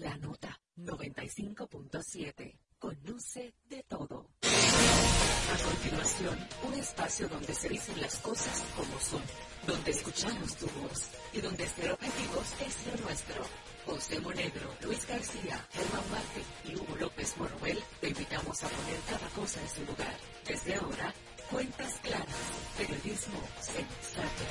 La nota 95.7. Conoce de todo. A continuación, un espacio donde se dicen las cosas como son, donde escuchamos tu voz y donde ser objetivos es lo nuestro. José Monegro, Luis García, Germán Marte y Hugo López Morruel te invitamos a poner cada cosa en su lugar. Desde ahora, cuentas claras, periodismo sensato.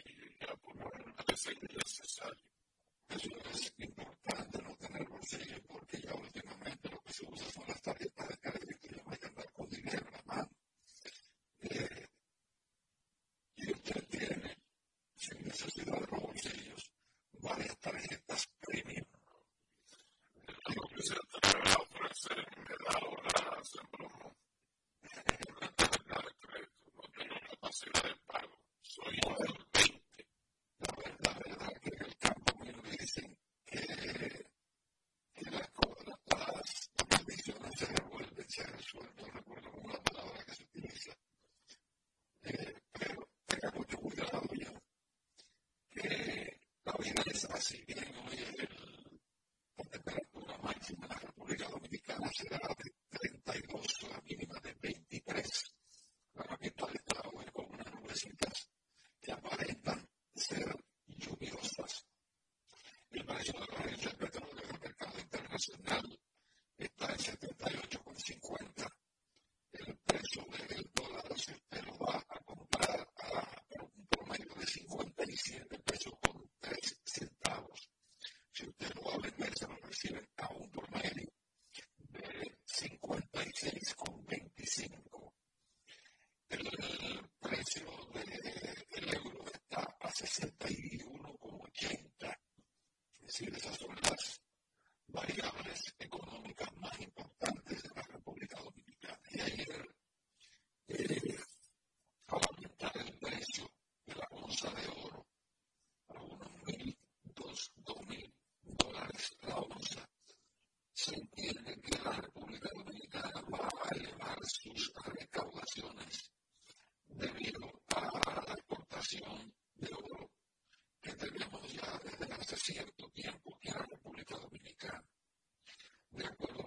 speed. see. causa. Se entiende que la República Dominicana va a elevar sus recaudaciones debido a la exportación de oro que tenemos ya desde hace cierto tiempo que la República Dominicana. De acuerdo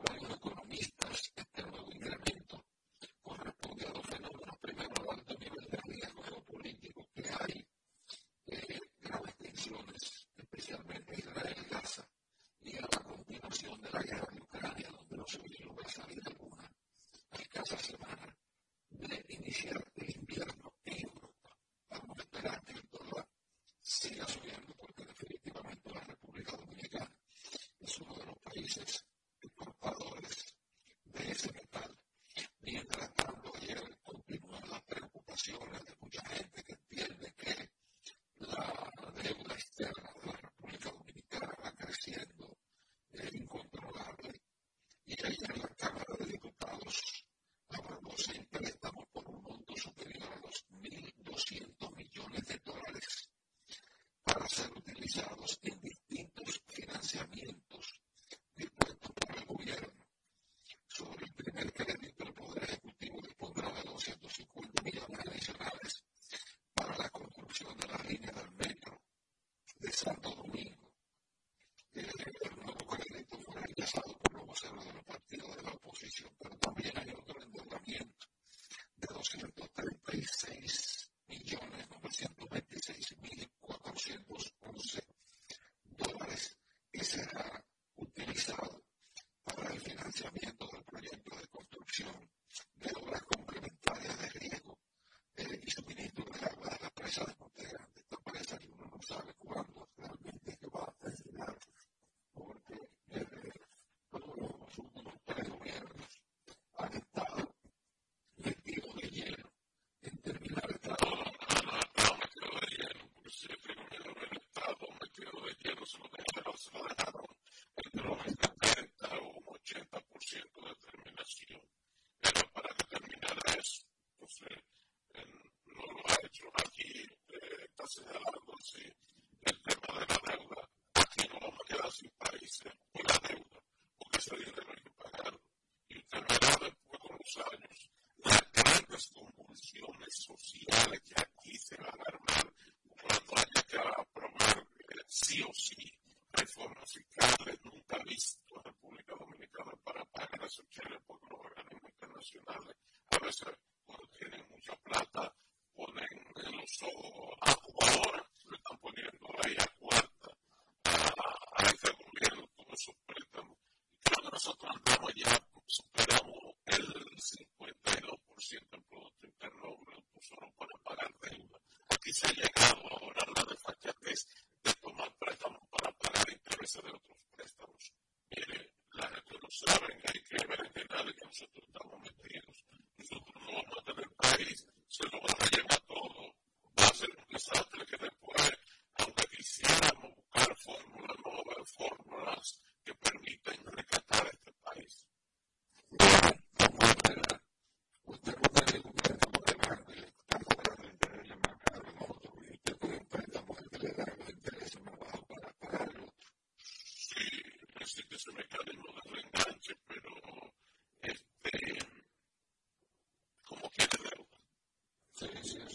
el tema de la deuda, aquí no vamos a quedar sin países por la deuda, porque ese dinero hay que pagarlo. Y usted verá después con los años las grandes convulsiones sociales que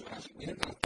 conocimiento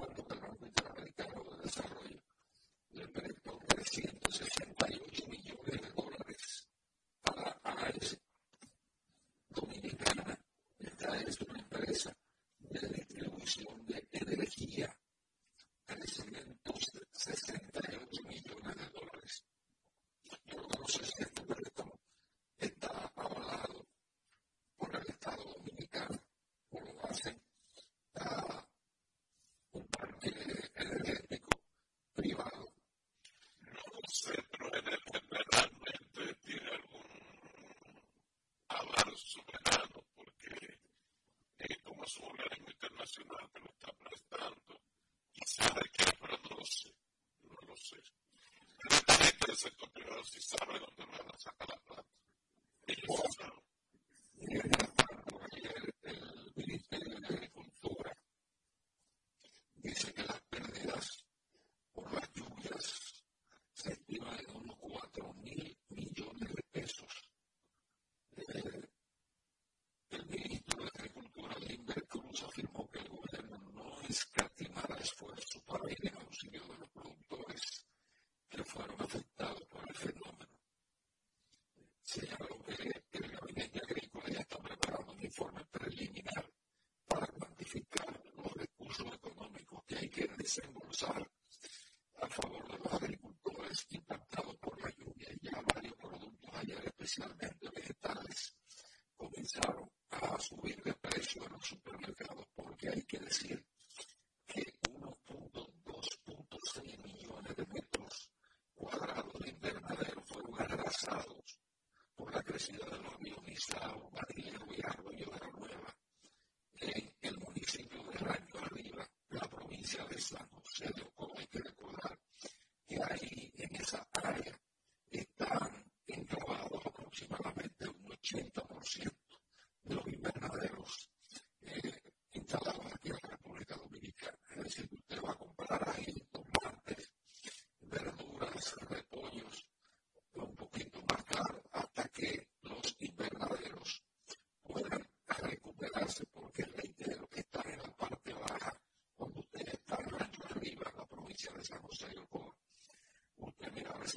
messing up and esfuerzo para ir en auxilio de los productores que fueron afectados.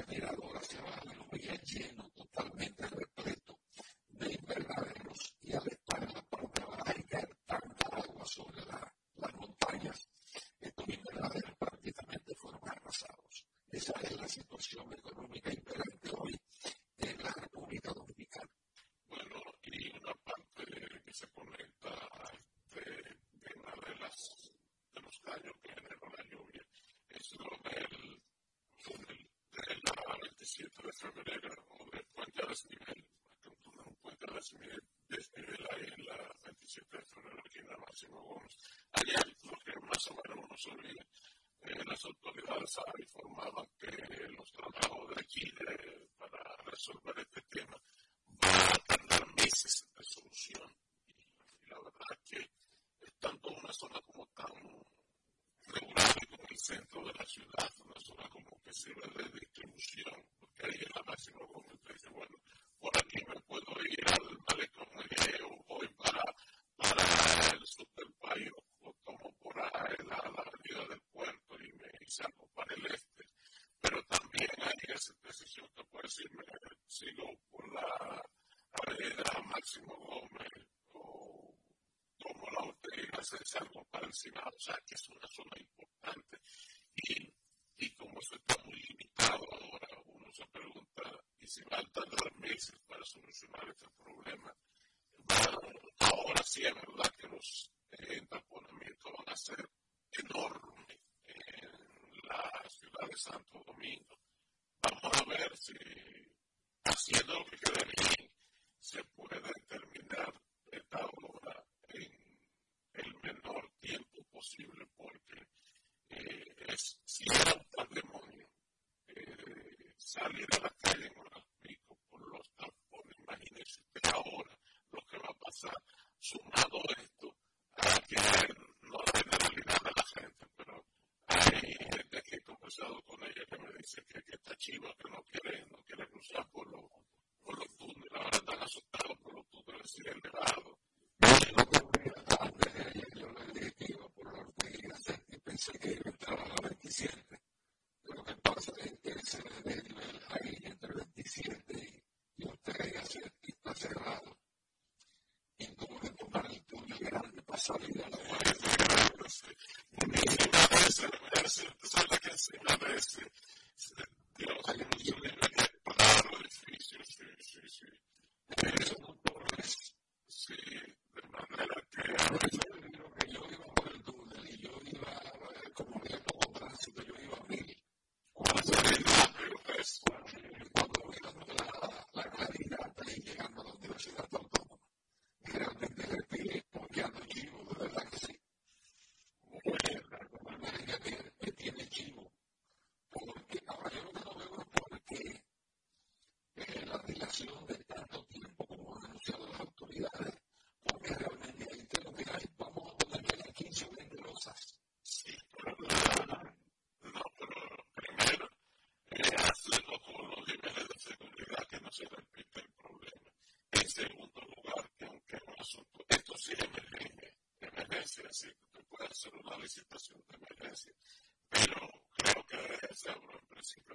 aceleradora se la huella Y sobre eh, las autoridades informaban que los trabajos de aquí, de hacerse algo para encimado, o sea, que es una zona importante. Y, como eso está muy limitado ahora, uno se pregunta, ¿y si van a tardar meses para solucionar este problema? ahora sí es verdad que los eh, entaponamientos van a ser enormes en la ciudad de Santo Domingo. Vamos a ver si haciendo lo que debería you know, されな。が reducir el de emergencia, es decir, tú puedes hacer una licitación de emergencia, pero creo que debería ser en principio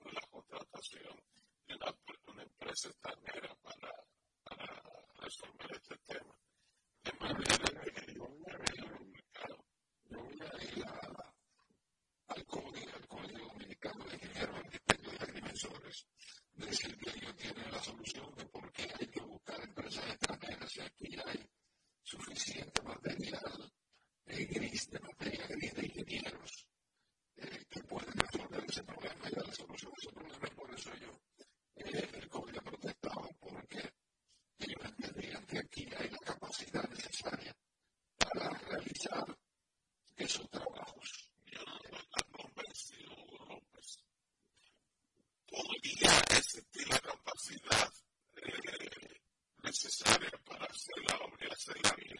that's the, I mean,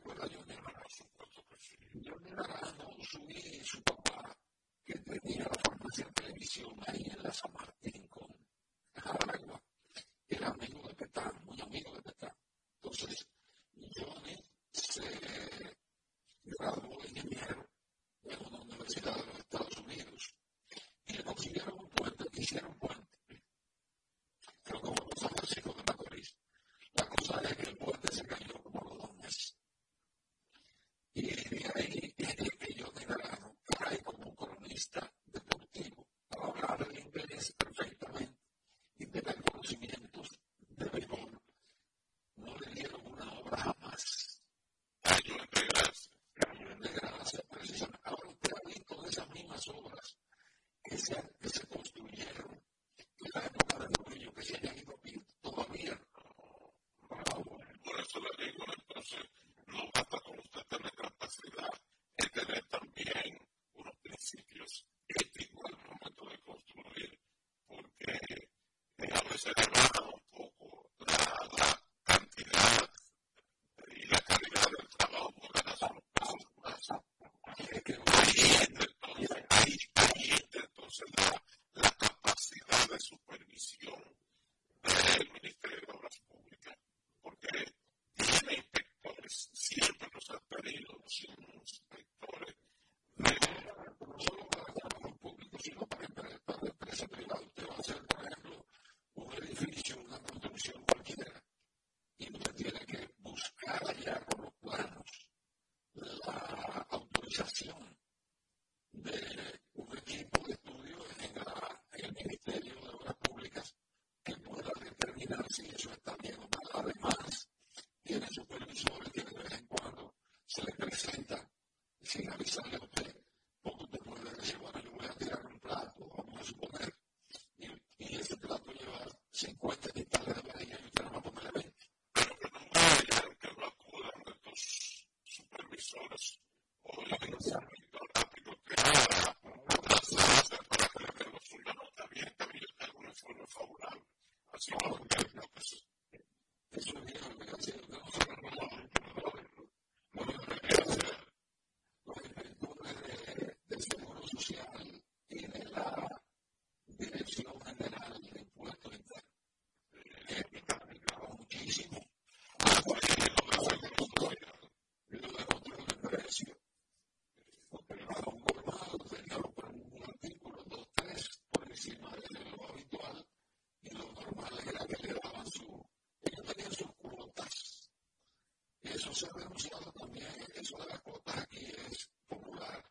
se ha denunciado también eso de las cuotas aquí es popular.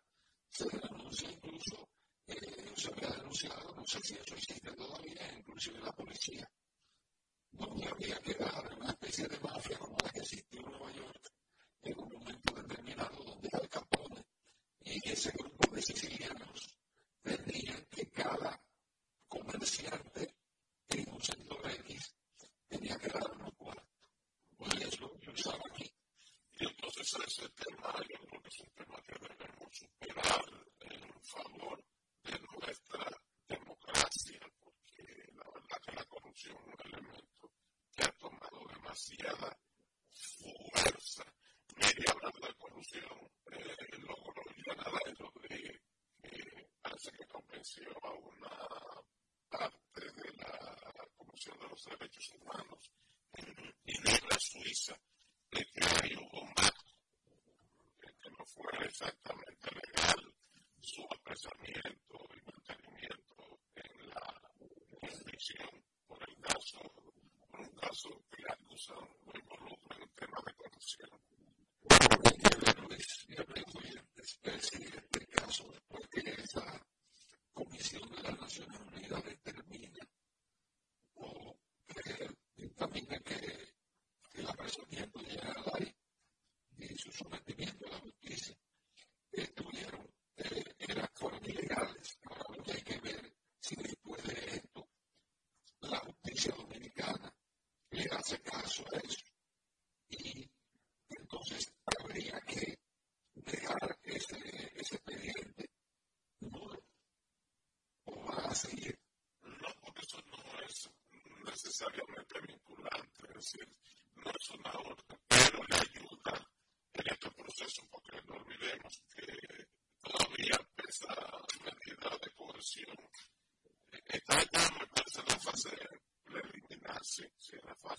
Se denuncia incluso, eh, se había denunciado, no sé si eso existe todavía, inclusive la policía, donde había que dar una especie de mafia como la que existió en Nueva York en un momento determinado donde Al Capone y ese grupo de Sicilia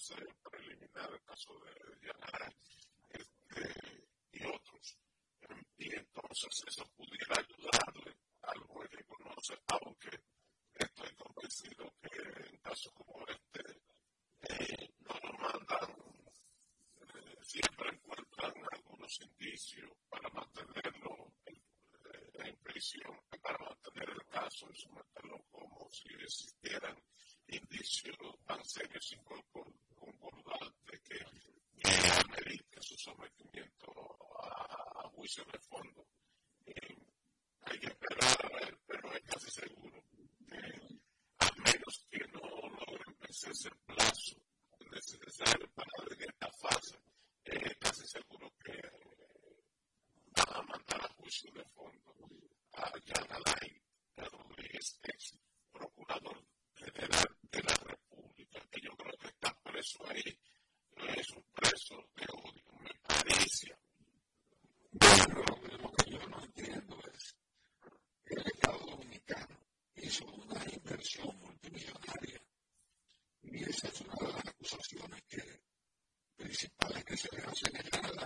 fase preliminar, el caso de Yanara este, y otros. Y entonces eso pudiera ayudarle al juez que conoce, aunque estoy convencido que en casos como este eh, no lo mandan, eh, siempre encuentran algunos indicios para mantenerlo eh, en, prisión, para mantener el caso y someterlo como si existieran indicios tan serios y de fondo. Eh, hay que esperar a ver, pero es casi seguro. Eh, a menos que no logren vencer ese plazo necesario para ver esta fase, eh, es casi seguro que eh, van a mandar a juicio de fondo. Eh, a la es una de las acusaciones que, principales que se le hacen es a la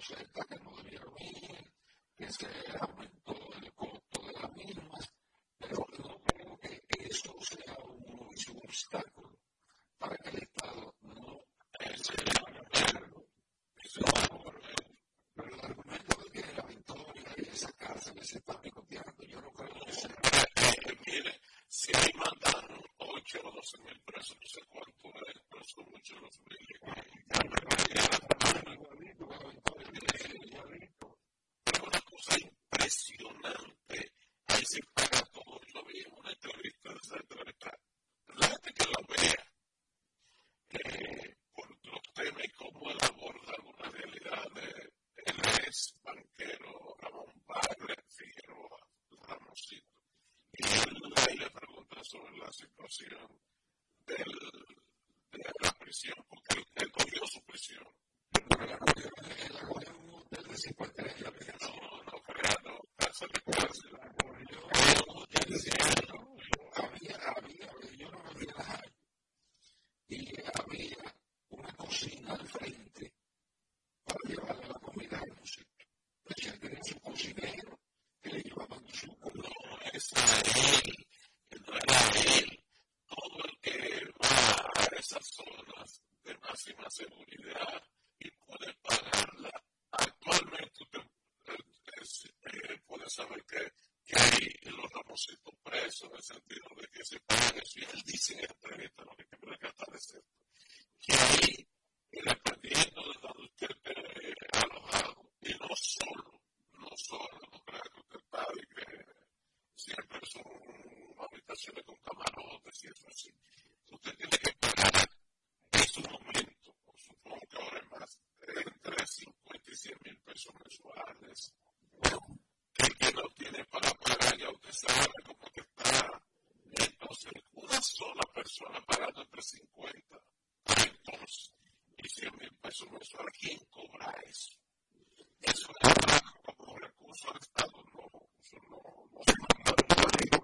Moshe, está que no debía venir, que se abre see them y poder pagarla. Actualmente usted eh, eh, puede saber que, que hay los ramositos presos en el sentido de que se pagan él dice en el entrevista, lo que quiero recatar es esto, que ahí, dependiendo de donde usted eh, esté alojado, y no solo, no solo, no crea que usted está y que siempre son habitaciones con camarotes y eso así, usted tiene que pagar en supongo que ahora más, entre 50 y 100 mil pesos mensuales, que, que no tiene para pagar, ya usted sabe cómo que está. Entonces, una sola persona pagando entre 50 pesos y 100 mil pesos mensuales, ¿quién cobra eso? Eso es como recurso del Estado, no, eso no, no se manda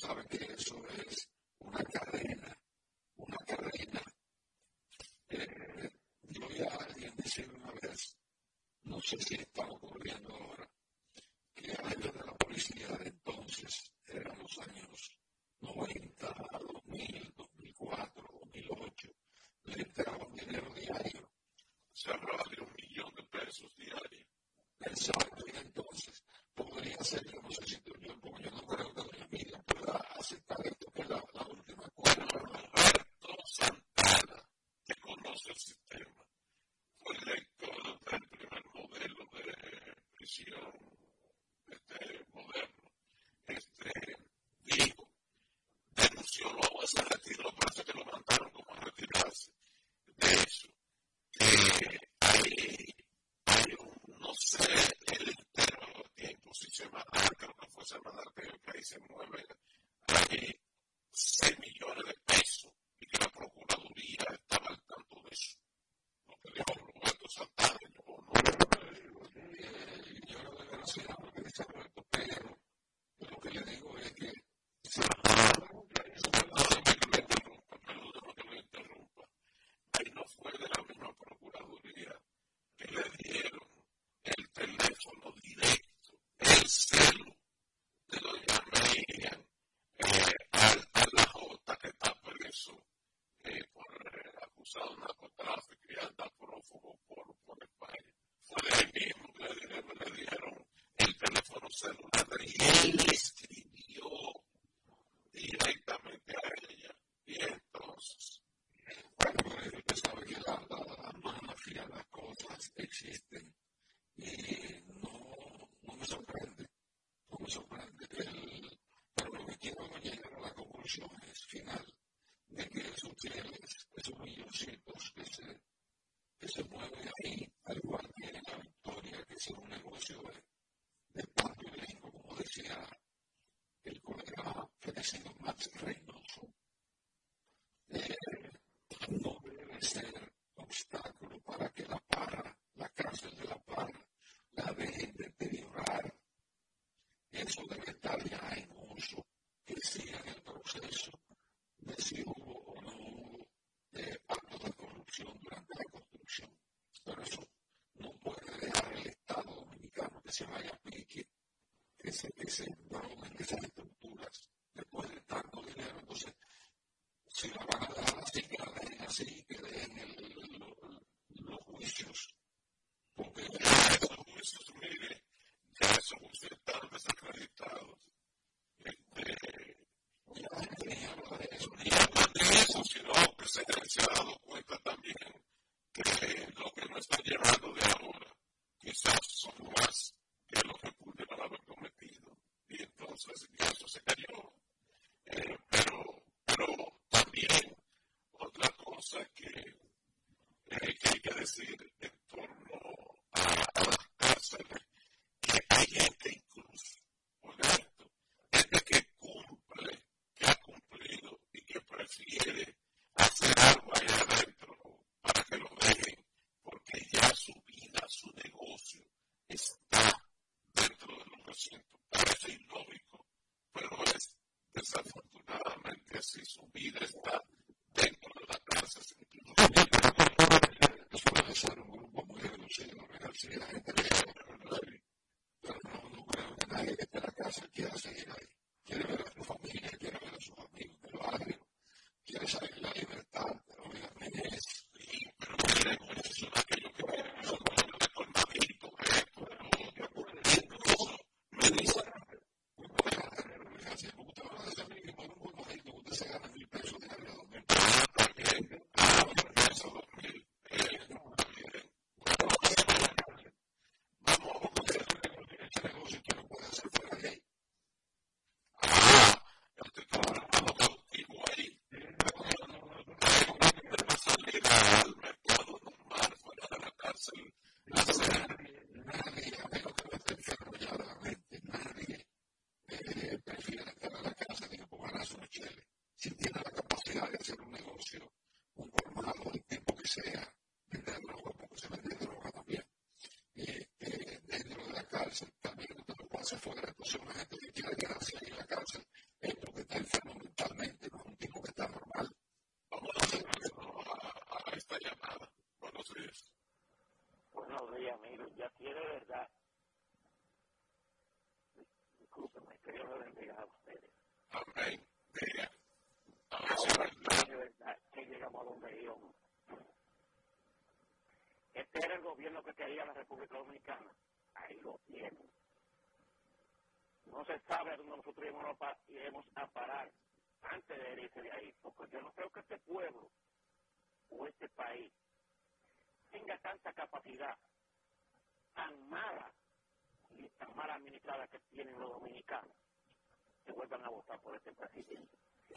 sabe que eso es una cadena, una cadena. Eh, yo ya alguien dice una vez, no sé si está ocurriendo ahora, que a ellos de la policía de entonces, eran los años 90, 2000, 2004, 2008, le entraban dinero diario. Se hablaba de un millón de pesos diario. Exacto, y entonces podría ser, yo no sé si tú, yo, porque yo no creo que amigos aceptar esto, que es la, última cosa. Roberto Santana, que conoce el sistema, fue director del primer modelo de prisión este, moderno. Este, dijo, denunció luego ese retiro, parece que lo mandaron como a retirarse. De eso, que eh, hay, hay un, no sé, el en tu sistema DARCA, una fuerza más DARCA, yo que ahí se mueven ahí 6 millones de pesos y que la Procuraduría estaba al tanto de eso. Lo que dijo Roberto Santana, yo no yo no de la porque dice Roberto, pero lo que le digo es que se va Ahí no fue de la misma Procuraduría que le dieron el teléfono directo. El celo de los ya me a la Jota que está por eso, por acusado una jota de crianza, por por el país. Fue el mismo, que le dijeron el teléfono celular y él escribió directamente a ella. Y entonces, bueno, que se había dado la mano, las cosas existen y no no me sorprende, no me sorprende. Pero lo que quiero no llegar a la conclusión es final de que esos fieles, esos milloncitos que se, que se mueven ahí, al igual que en la victoria, que es un negocio de, de pacto y como decía el colega Felicito Max Reynoso, eh, no debe ser obstáculo para que la para, la cárcel de la para, la ve deteriorar eso de debe estar ya en uso, que siga en el proceso de si hubo o no hubo actos de corrupción durante la construcción. Pero eso no puede dejar el Estado dominicano que se vaya a pique, que se, que que esas estructuras después de tanto dinero. Entonces, si la van a dejar así, que la dejen así, que dejen el, los juicios porque ya son esos miles, ya son ustedes tan desacreditados. Este, ya no de eso, sino que se han dado cuenta también que lo que nos están llevando de ahora quizás son más que lo que pudieron haber cometido. Y entonces ya eso se cayó. Eh, pero, pero también otra cosa que, eh, hay que decir es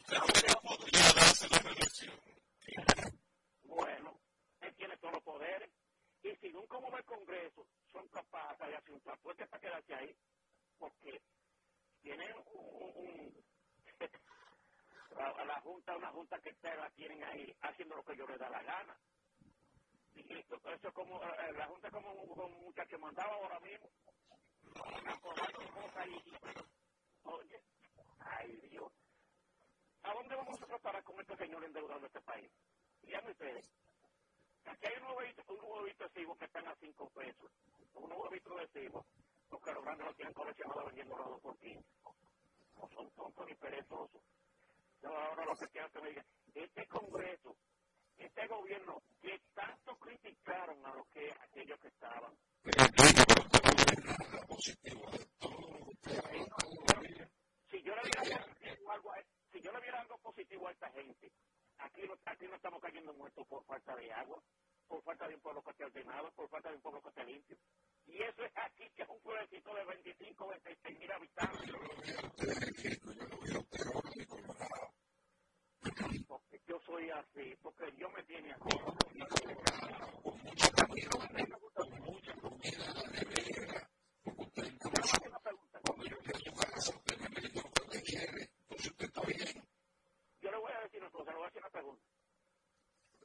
فهو señor endeudando este país. Díganme ustedes. Aquí hay un huevito, un huevito de cibo que están a 5 pesos. Un huevito de cibo. Los caros grandes lo tienen coleccionado vendiendo a por 15. Son tontos ni perezosos. Yo ahora lo que quiero que me digan, este Congreso, este gobierno que tanto criticaron a los que aquellos que estaban. pueblo que esté por falta de un pueblo que limpio. Y eso es aquí, que es un pueblecito de 25, 26 mil habitantes. Yo lo vi a yo lo vi a yo soy así, porque Dios me tiene así. Usted está bien. Yo le voy a decir una cosa, le voy a hacer una pregunta.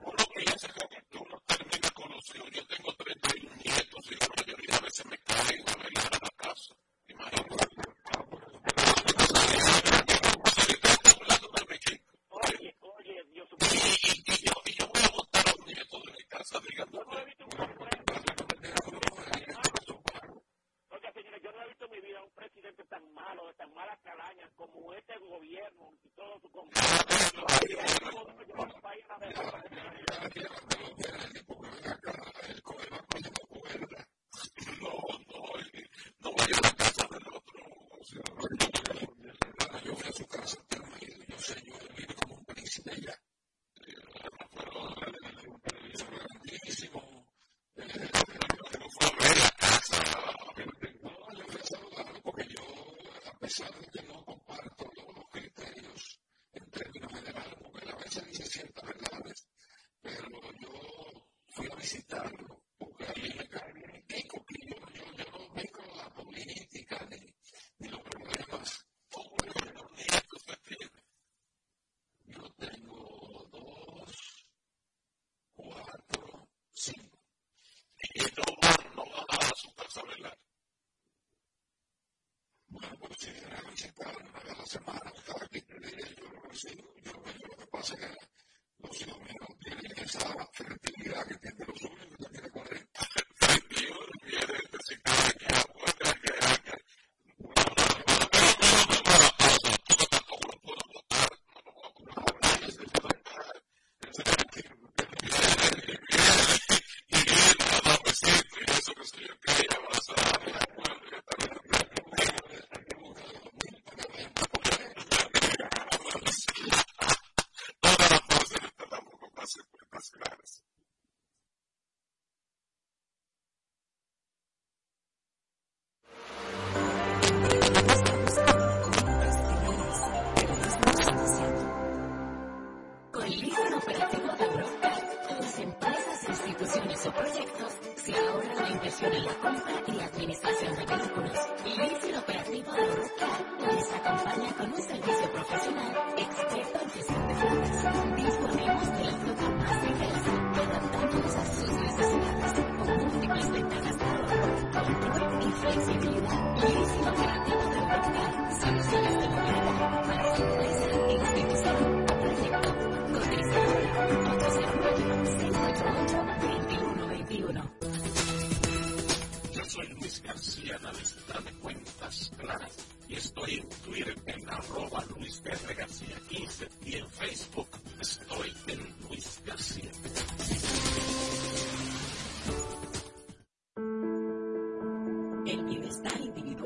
Uno que ya se que uno termina con los hijos. Yo tengo 31 nietos y la mayoría a veces me caen a velar a la casa. Imagínate. Oye, oye, Dios Y yo, y yo voy a votar a los nietos de mi casa, díganme. Yo no he visto en mi vida un presidente tan malo, de tan mala calaña como este gobierno y todo su No, vaya a la casa del otro. Yo sé, como príncipe allá. grandísimo. No fue a. No, yo fui a saludarlo porque yo, a pesar de que no comparto los criterios en términos generales, porque a veces dice ciertas verdades, pero yo fui a visitarlo porque a me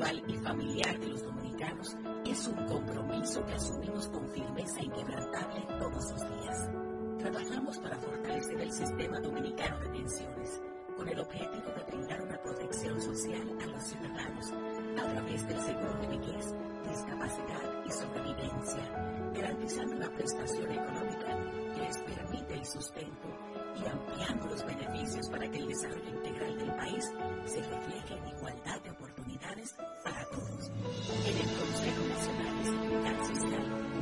y familiar de los dominicanos es un compromiso que asumimos con firmeza inquebrantable todos los días. Trabajamos para fortalecer el sistema dominicano de pensiones con el objetivo de brindar una protección social a los ciudadanos a través del seguro de vejez, discapacidad y sobrevivencia, garantizando una prestación económica que les permite el sustento y ampliando los beneficios para que el desarrollo integral del país se refleje en igualdad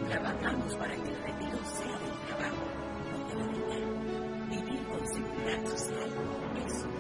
trabajamos para que el retiro sea del trabajo, no de la renta. Vivir con seguridad social es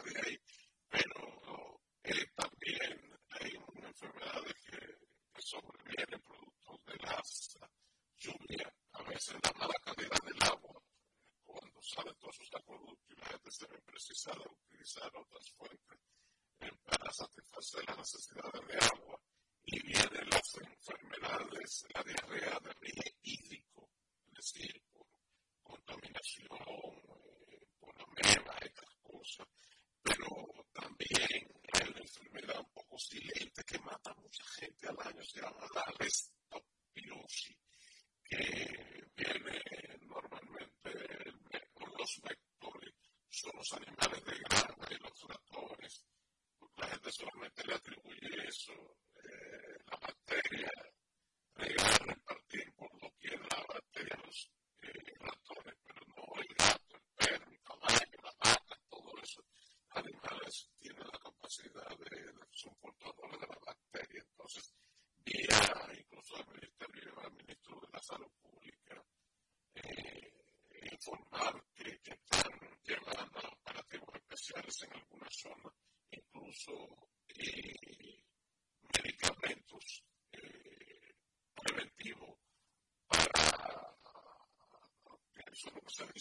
también hay, pero eh, también hay una enfermedad que, que sobreviene producto de las lluvias, a veces la mala calidad del agua, cuando sale todos sus acueductos y la gente se ve precisada de utilizar otras fuentes eh, para satisfacer las necesidades de agua, y vienen las enfermedades, la diarrea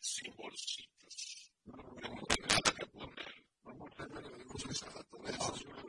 símbolos. Una montaña que pone. Una montaña que.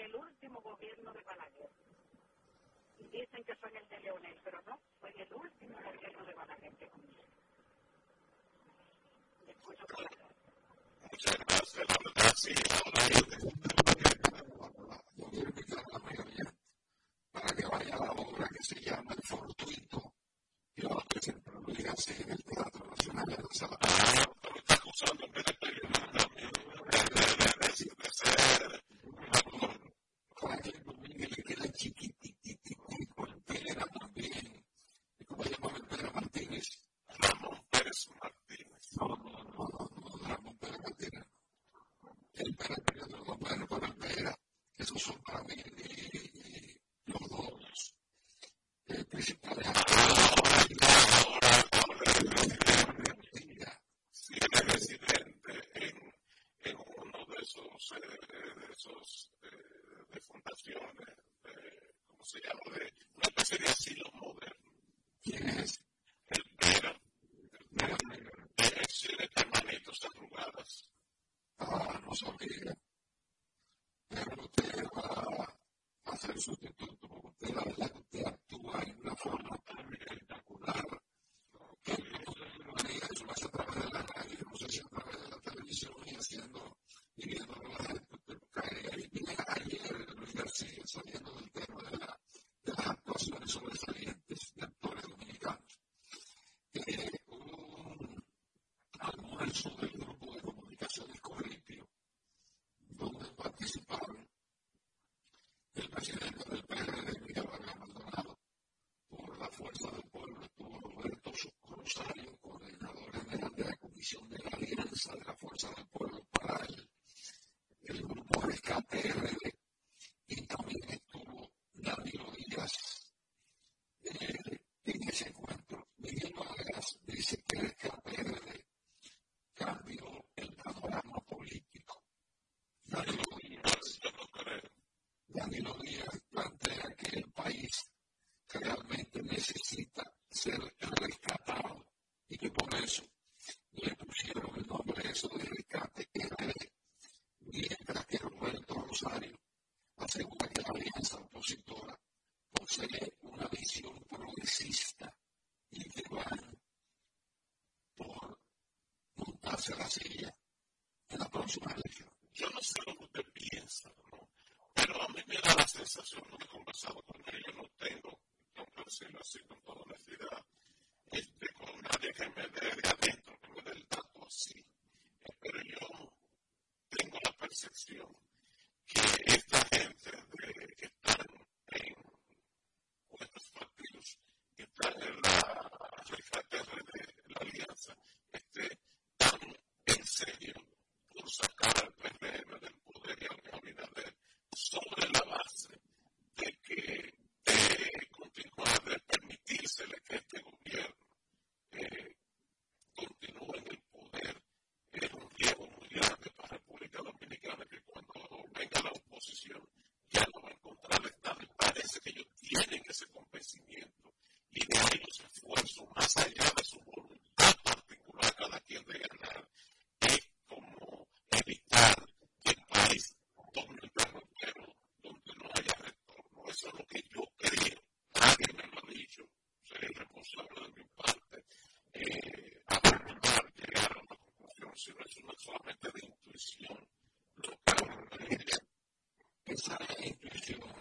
el último gobierno de Balaguer. Y dicen que fue en el de Leonel, pero no, fue el último gobierno de Balaguer que comienza. Muchas gracias, la mostly down still solamente de intuición, lo que es esa intuición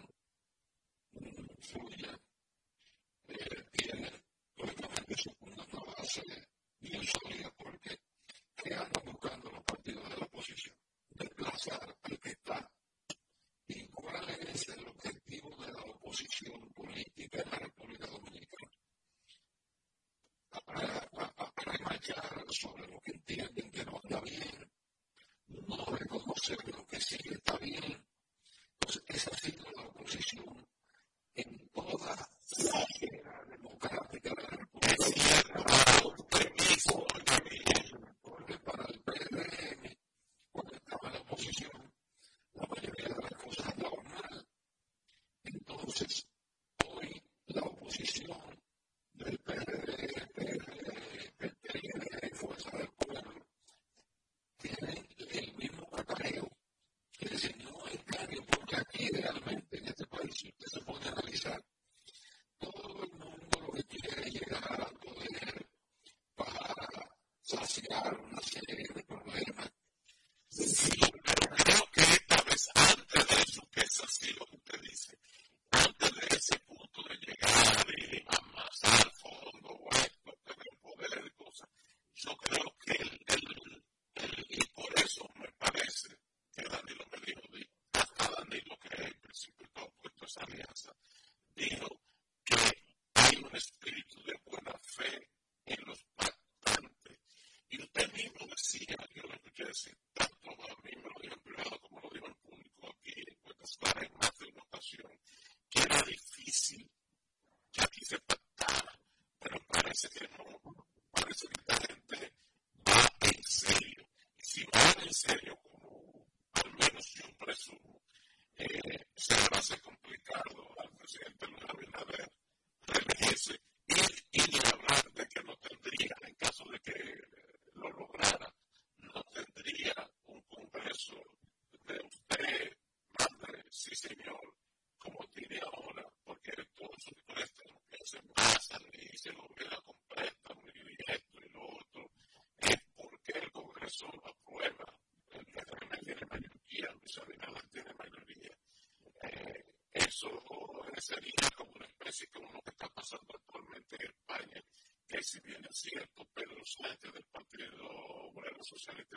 eso aprueba el que tiene mayoría, Luis Abinader tiene mayoría. Eh, eso sería como una especie como lo que está pasando actualmente en España, que si bien es cierto, Pedro Sánchez del Partido Obrero Socialista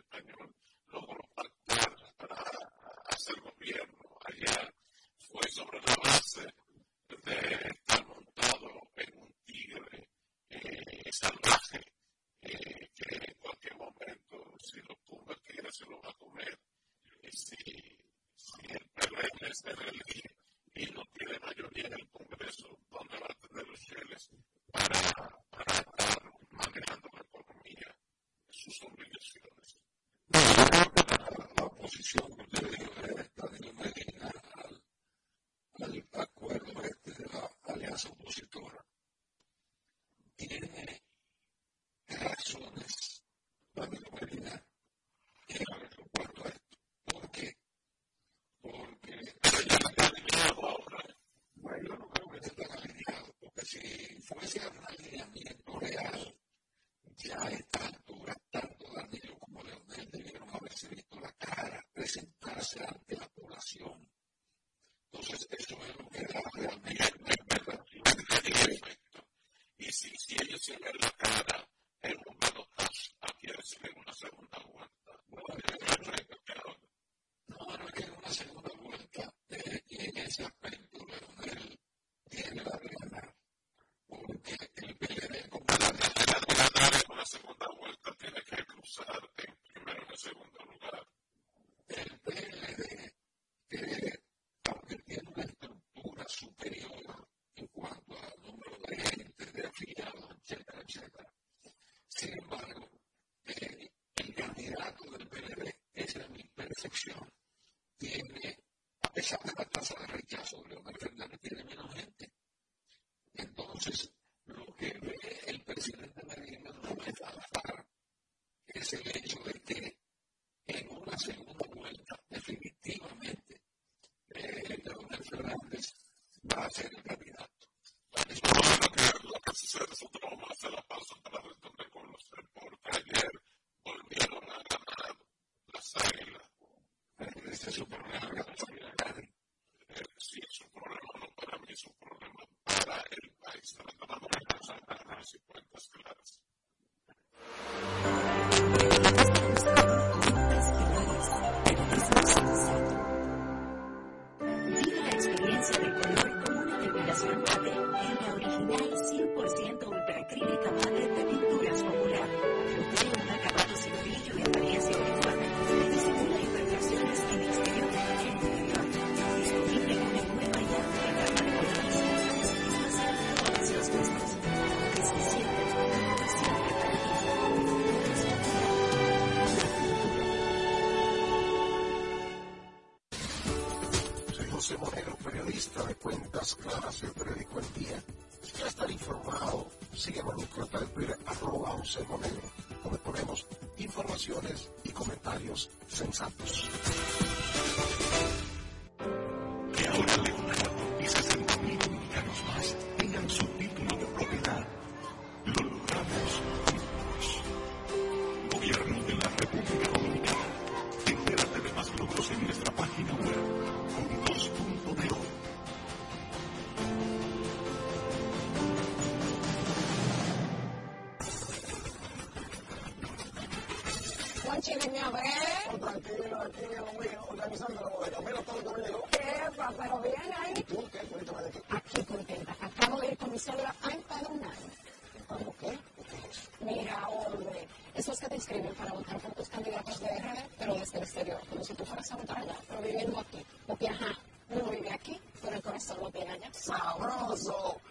puzzle.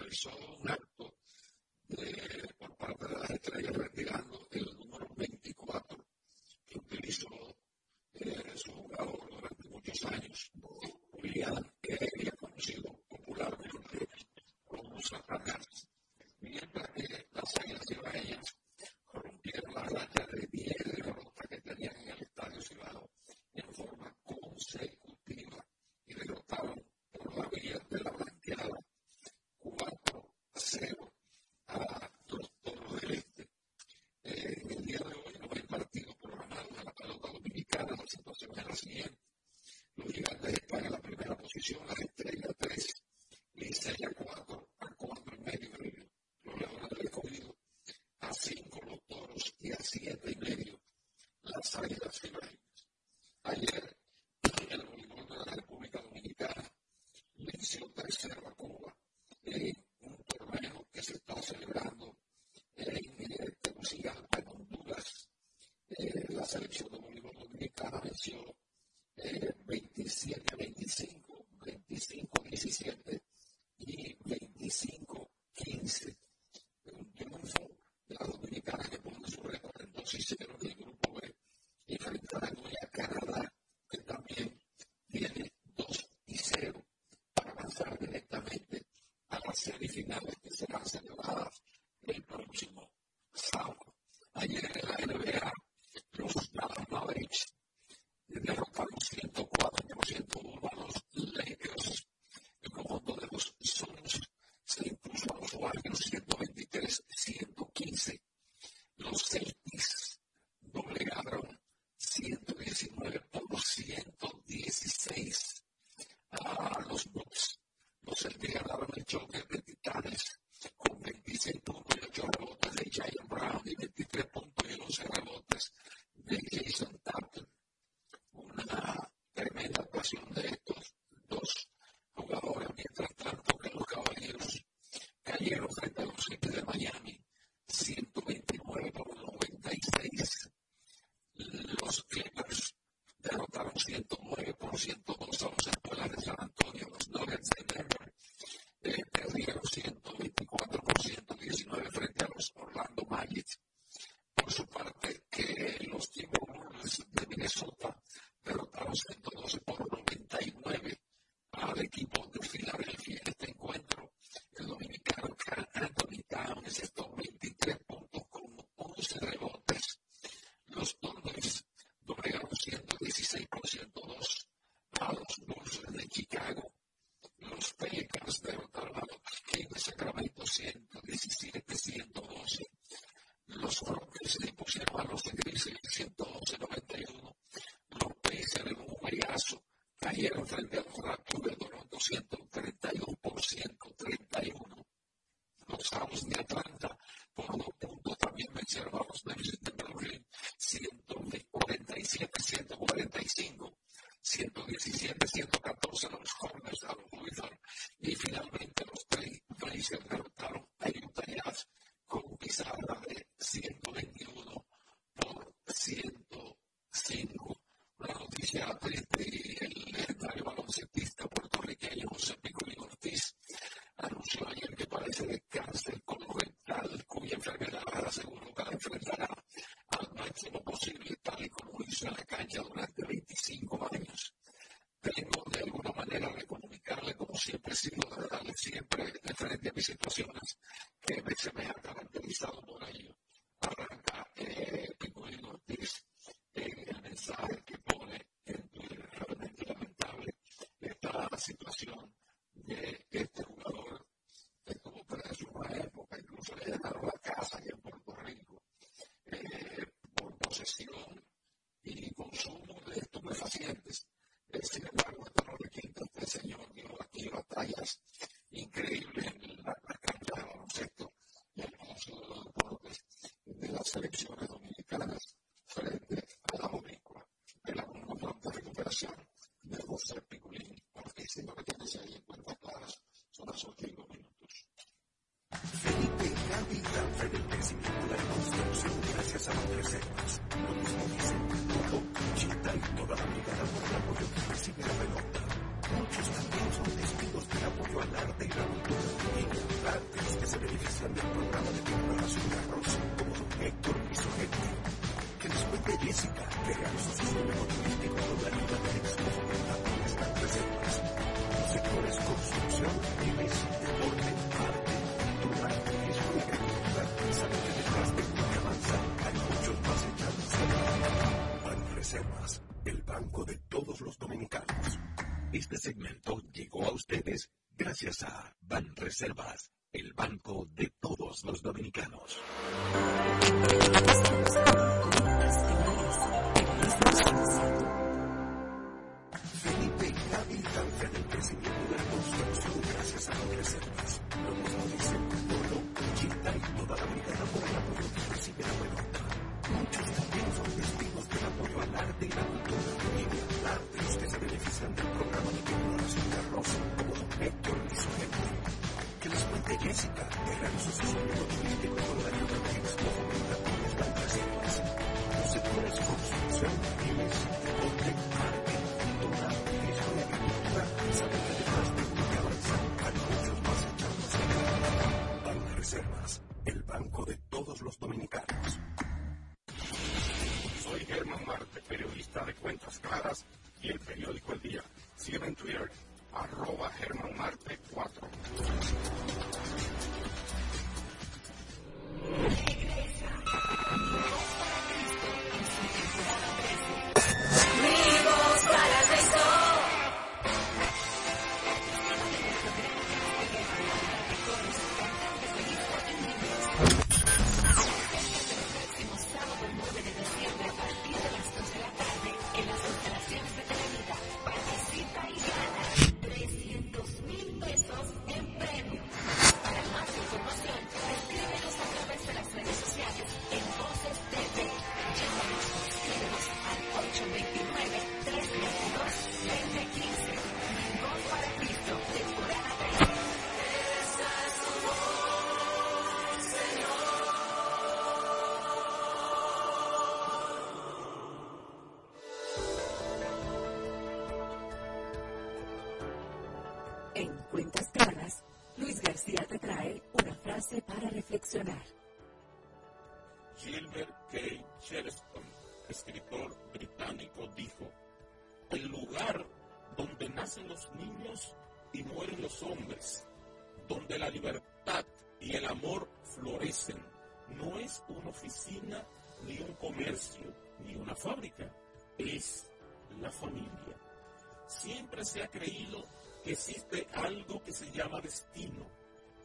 realizó una is your life. significantly se canceló la siempre a mis situaciones. Cannabis Chesterton, escritor británico, dijo, el lugar donde nacen los niños y mueren los hombres, donde la libertad y el amor florecen, no es una oficina, ni un comercio, ni una fábrica, es la familia. Siempre se ha creído que existe algo que se llama destino,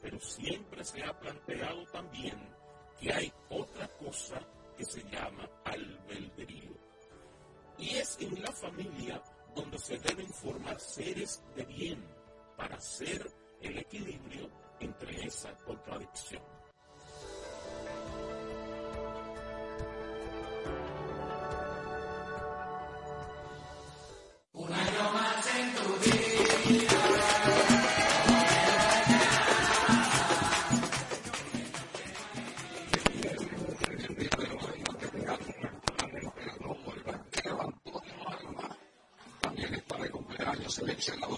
pero siempre se ha planteado también que hay otra cosa que se llama albedrío. Y es en la familia donde se deben formar seres de bien para hacer el equilibrio entre esa contradicción. 想到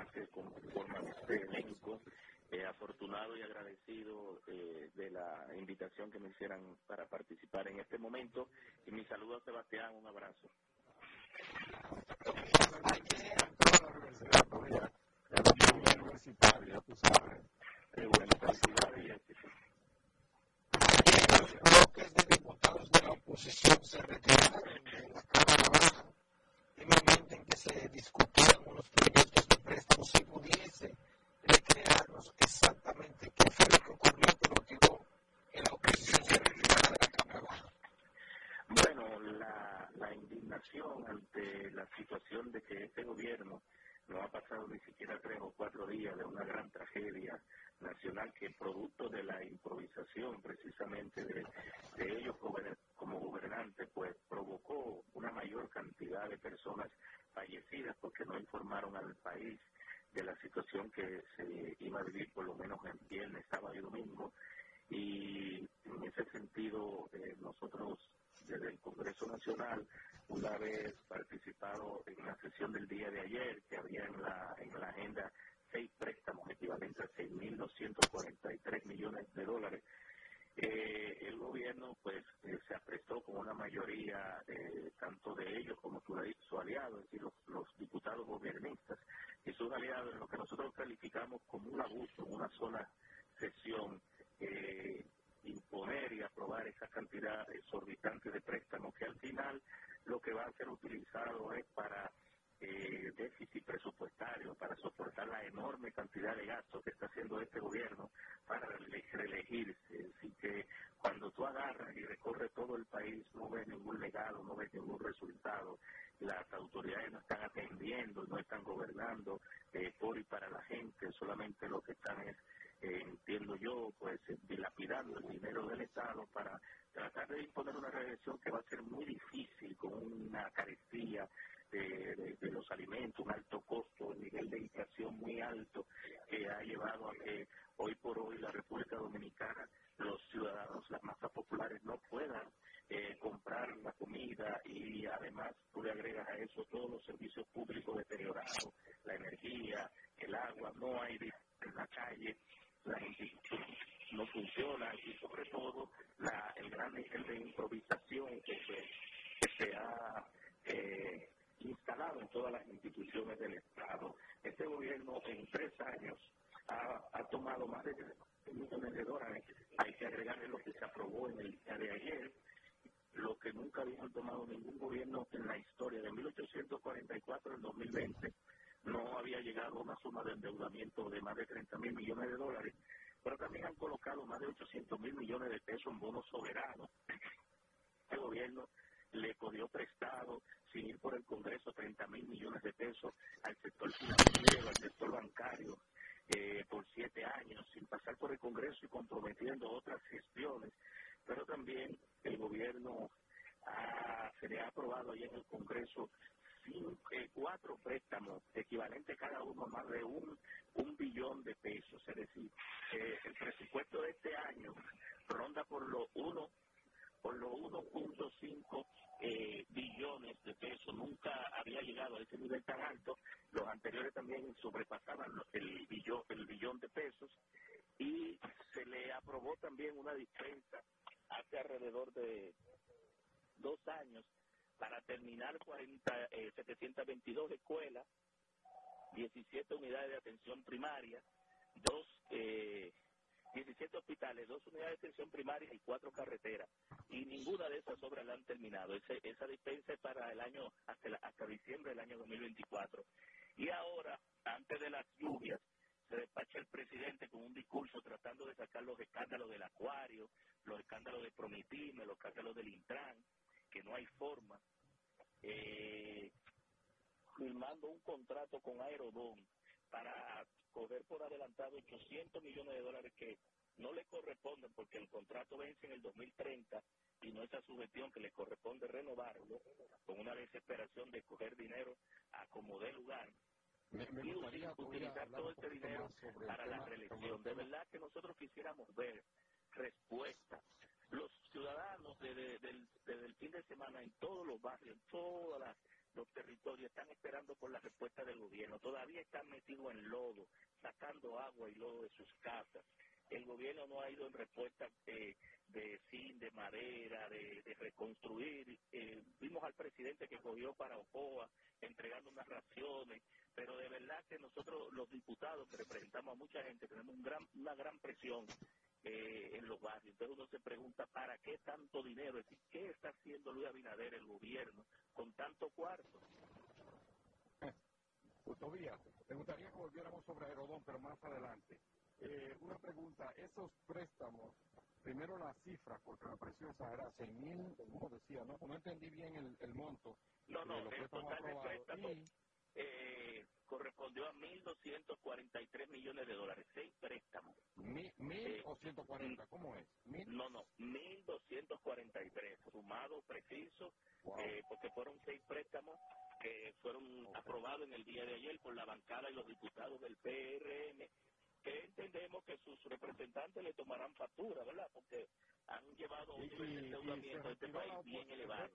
demás que conforman este elenco. Eh, afortunado y agradecido eh, de la invitación que me hicieran para informaron al país de la situación que se iba a vivir por lo menos en viernes, sábado y domingo. Y en ese sentido, eh, nosotros desde el Congreso Nacional, una vez participado en la sesión del día de ayer que había en la, en la en tres años ha, tomado más de 3 millones de dólares. Hay que agregarle lo que se aprobó en el día de ayer, lo que nunca había tomado ningún gobierno en la historia. De 1844 al 2020 no había llegado a una suma de endeudamiento de más de 30 mil millones de dólares, pero también han colocado más de 800 mil millones de pesos en bonos soberanos. El gobierno le cogió prestado sin ir por el Congreso 30 mil millones de pesos al sector financiero, al sector bancario, eh, por siete años, sin pasar por el Congreso y comprometiendo otras gestiones. Pero también el gobierno ha, se le ha aprobado ahí en el Congreso cinco, eh, cuatro préstamos equivalentes cada uno a más de un, un billón de pesos. Es decir, eh, el presupuesto de este año ronda por los uno por los 1.5 eh, billones de pesos. Nunca había llegado a ese nivel tan alto. Los anteriores también sobrepasaban el billón, el billón de pesos. Y se le aprobó también una dispensa hace alrededor de dos años para terminar 40, 722 eh, escuelas, 17 unidades de atención primaria, dos, eh, 17 hospitales, dos unidades de atención primaria y cuatro carreteras. Y ninguna de esas obras la han terminado. esa dispensa es para el año, hasta, hasta diciembre del año 2024. Y ahora, antes de las lluvias, se despacha el presidente con un discurso tratando de sacar los escándalos del acuario, los escándalos de Promitime, los escándalos del Intran, que no hay forma, eh, firmando un contrato con Aerodón para coger por adelantado 800 millones de dólares que no le corresponden porque el contrato vence en el 2030 y no es a su gestión que le corresponde renovarlo con una desesperación de coger dinero a como dé lugar. Me, y utilizar todo este dinero para la reelección. De verdad que nosotros quisiéramos ver respuestas. Los ciudadanos desde, el fin de semana en todos los barrios, en todos los territorios, están esperando por la respuesta del gobierno. Todavía están metidos en lodo, sacando agua y lodo de sus casas. El gobierno no ha ido en respuesta de, de zinc, de madera, de, reconstruir. Eh, vimos al presidente que cogió para Ocoa entregando unas raciones, pero de verdad que nosotros los diputados que representamos a mucha gente tenemos un gran, una gran presión eh, en los barrios. Entonces uno se pregunta, ¿para qué tanto dinero? Es decir, ¿qué está haciendo Luis Abinader, el gobierno, con tanto cuarto? Todavía, me gustaría que volviéramos sobre Aerodón, pero más adelante. Eh, una pregunta, esos préstamos, primero la cifra, porque me pareció exagerada, 6 mil, como decía, no, no entendí bien el, el monto. No, no, el total de préstamos eh, correspondió a 1.243 millones de dólares, seis préstamos. ¿Mil, mil o 140? ¿Cómo es? No, no, 1.243, sumado preciso, eh, porque fueron seis préstamos que fueron aprobados en el día de ayer por la bancada y los diputados del PRM, que entendemos que sus representantes le tomarán factura, ¿verdad? Porque han llevado un endeudamiento de este país bien elevado.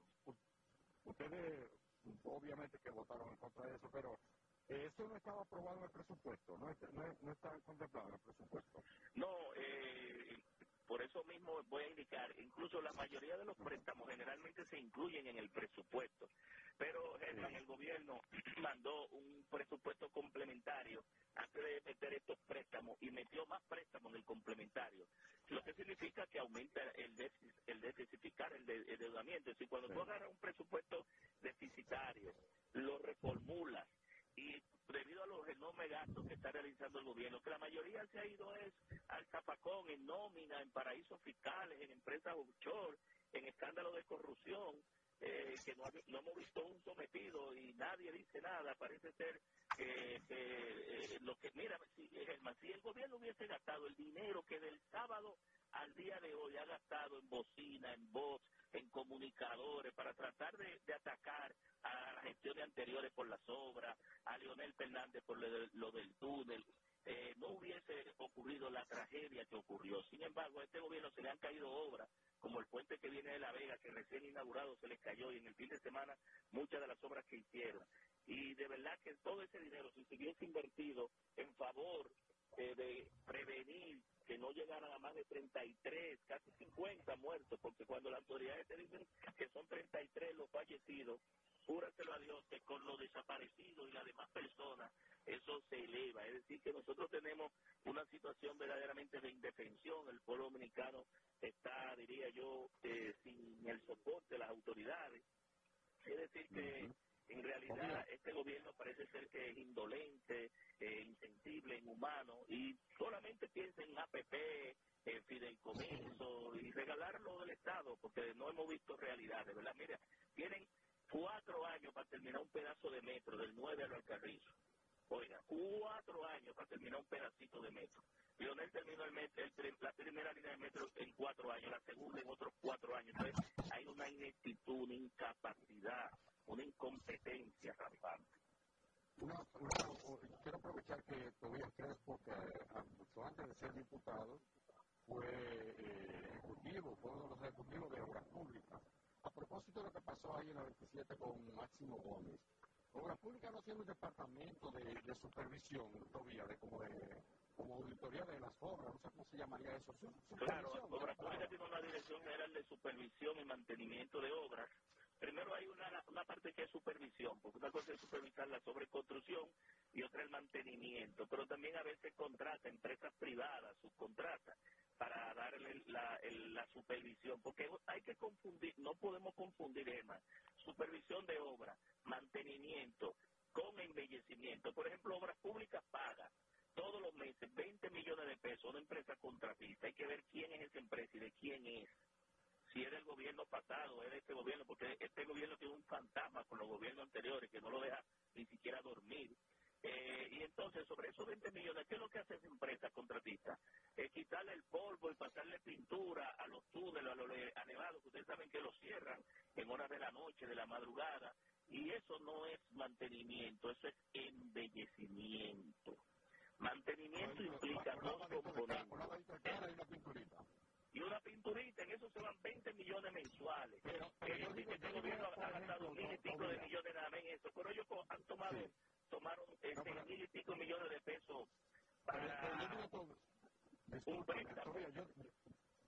Ustedes obviamente que votaron en contra de eso, pero eh, eso no estaba aprobado en el presupuesto, no, no, no estaba contemplado en el presupuesto. No, eh, por eso mismo voy a indicar, incluso la mayoría de los préstamos generalmente se incluyen en el presupuesto, pero Germán, el gobierno mandó un presupuesto complementario antes de meter estos préstamos y metió más préstamos en el complementario, lo que significa que aumenta el déficit, el déficitificar el, endeudamiento. Es decir, cuando tú agarras un presupuesto deficitario, lo reformulas y debido a los enormes gastos que está realizando el gobierno, que la mayoría se ha ido es al zapacón, en nómina, en paraísos fiscales, en empresas offshore, en escándalos de corrupción, eh, que no, no, hemos visto un sometido y nadie dice nada. Parece ser que, eh, lo que, mira, si, si el gobierno hubiese gastado el dinero que del sábado al día de hoy ha gastado en bocina, en voz, en comunicadores, para tratar de, atacar a las gestiones anteriores por las obras, a Leonel Fernández por lo, del túnel, eh, no hubiese ocurrido la tragedia que ocurrió. Sin embargo, a este gobierno se le han caído obras, como el puente que viene de La Vega, que recién inaugurado se les cayó, y en el fin de semana muchas de las obras que hicieron. Y de verdad que todo ese dinero, si se hubiese invertido en favor eh, de prevenir que no llegaran a más de 33, casi 50 muertos, porque cuando las autoridades te dicen que son 33 los fallecidos, júraselo a Dios que con los desaparecidos y las demás personas eso se eleva. Es decir, que nosotros tenemos una situación verdaderamente de indefensión. El pueblo dominicano está, diría yo, eh, sin el soporte de las autoridades. Es decir, que en realidad, este gobierno parece ser que es indolente, eh, insensible, inhumano, y solamente piensa en APP, en fideicomiso y regalarlo del Estado, porque no hemos visto realidades, ¿verdad? Mira, tienen cuatro años para terminar un pedazo de metro del 9 al Alcarrizo. Oiga, cuatro años para terminar un pedacito de metro. Lionel terminó el metro, la primera línea de metro en cuatro años, la segunda en otros cuatro años. Entonces, hay una ineptitud, una incapacidad, una incompetencia rampante. Una, quiero aprovechar que todavía crees porque ah, antes de ser diputado fue eh, ejecutivo, fue uno de los ejecutivos de obras públicas. A propósito de lo que pasó ahí en la 27 con Máximo Gómez, Obras Públicas no tiene un departamento de, de supervisión todavía, de como de como auditoría de las obras, no sé cómo se llamaría eso. Claro, Obras Públicas tiene una dirección general de supervisión y mantenimiento de obras. Primero hay una, una parte que es supervisión, porque una cosa es supervisar la sobreconstrucción y otra el mantenimiento, pero también a veces contrata empresas privadas, subcontrata, para darle la, la supervisión, porque hay que confundir, no podemos confundir, Emma, supervisión de obra, mantenimiento con embellecimiento. Por ejemplo, Obras Públicas paga todos los meses 20 millones de pesos una empresa contratista. Hay que ver quién es esa empresa y de quién es. Si es del gobierno pasado, es de este gobierno, porque este gobierno tiene un fantasma con los gobiernos anteriores que no lo deja ni siquiera dormir. Eh, y entonces, sobre esos 20 millones, ¿qué es lo que hace esa empresa contratista? Es quitarle el polvo y pasarle pintura a los túneles, a los anevados, que ustedes saben que los cierran en horas de la noche, de la madrugada, y eso no es mantenimiento, eso es embellecimiento. Mantenimiento implica dos componentes. Y una pinturita, en eso se van 20 millones mensuales. Pero, ellos dicen que el gobierno ha gastado mil y pico de millones nada más en eso, pero ellos han tomado, tomaron ese mil y pico millones de pesos para un préstamo.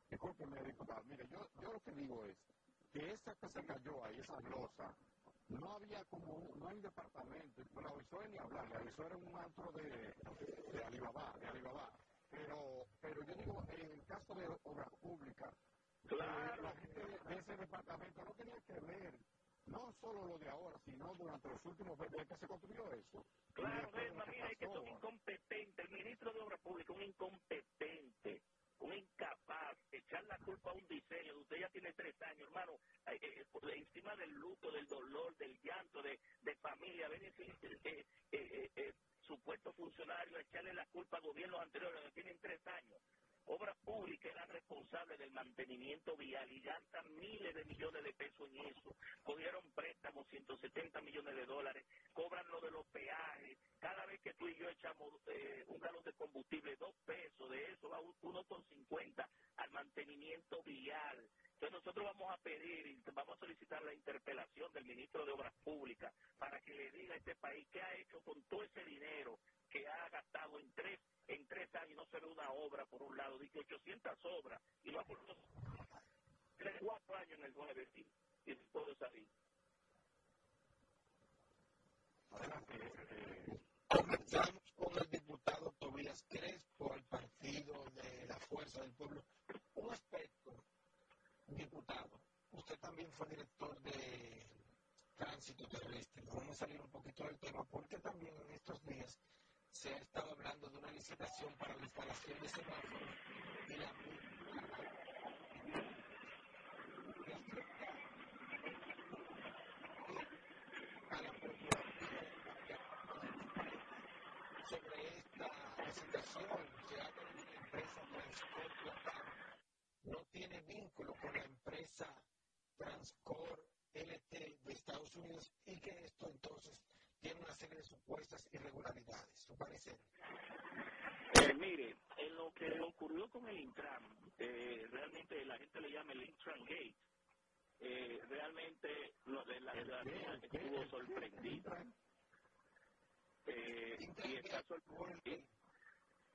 Discúlpeme, diputado. Mire, yo, yo lo que digo es que esa que se cayó ahí, esa losa, no había como, no hay un departamento, pero la avisó ni hablar, la avisó era un antro de, de Alibaba, de Alibaba. Pero, pero yo digo, en el caso de obras públicas, claro. la gente de ese departamento no tenía que ver no solo lo de ahora, sino durante los últimos desde que se construyó eso. Claro, mira, es que son incompetentes. El ministro de Obras Públicas, un incompetente un incapaz, echar la culpa a un diseño, usted ya tiene tres años, hermano, eh, eh, encima del luto, del dolor, del llanto, de, de familia, ven ese eh, eh, eh, supuesto funcionario, echarle la culpa a gobiernos anteriores que tienen tres años. Obra Pública era responsable del mantenimiento vial y gastan miles de millones de pesos en eso. Cogieron préstamos, 170 millones de dólares, cobran lo de los peajes. Cada vez que tú y yo echamos eh, un galón de combustible, dos pesos, de eso va uno con cincuenta al mantenimiento vial. Entonces nosotros vamos a pedir y vamos a solicitar la interpelación del ministro de Obras Públicas para que le diga a este país qué ha hecho con todo ese dinero que ha gastado en tres en tres años no se ve una obra por un lado, dice 800 obras, y va por dos, tres, cuatro años en el 9 y puedo salir. Comenzamos con el diputado Tobías Crespo, el partido de la Fuerza del Pueblo. Un aspecto, diputado, usted también fue director de tránsito terrestre. Vamos a salir un poquito del tema, porque también en estos días se ha estado hablando de una licitación para la instalación de semáforos y la sobre esta licitación se habla de una empresa Transcor no tiene vínculo con la empresa Transcor LT de Estados Unidos y que esto entonces tiene una serie de supuestas irregularidades. ¿Su parecer? Eh, mire, en lo que ocurrió con el Intran, eh, realmente la gente le llama el Intran Gate. Eh, realmente lo de la ciudadanía estuvo sorprendida. Eh, y está, sorprendida,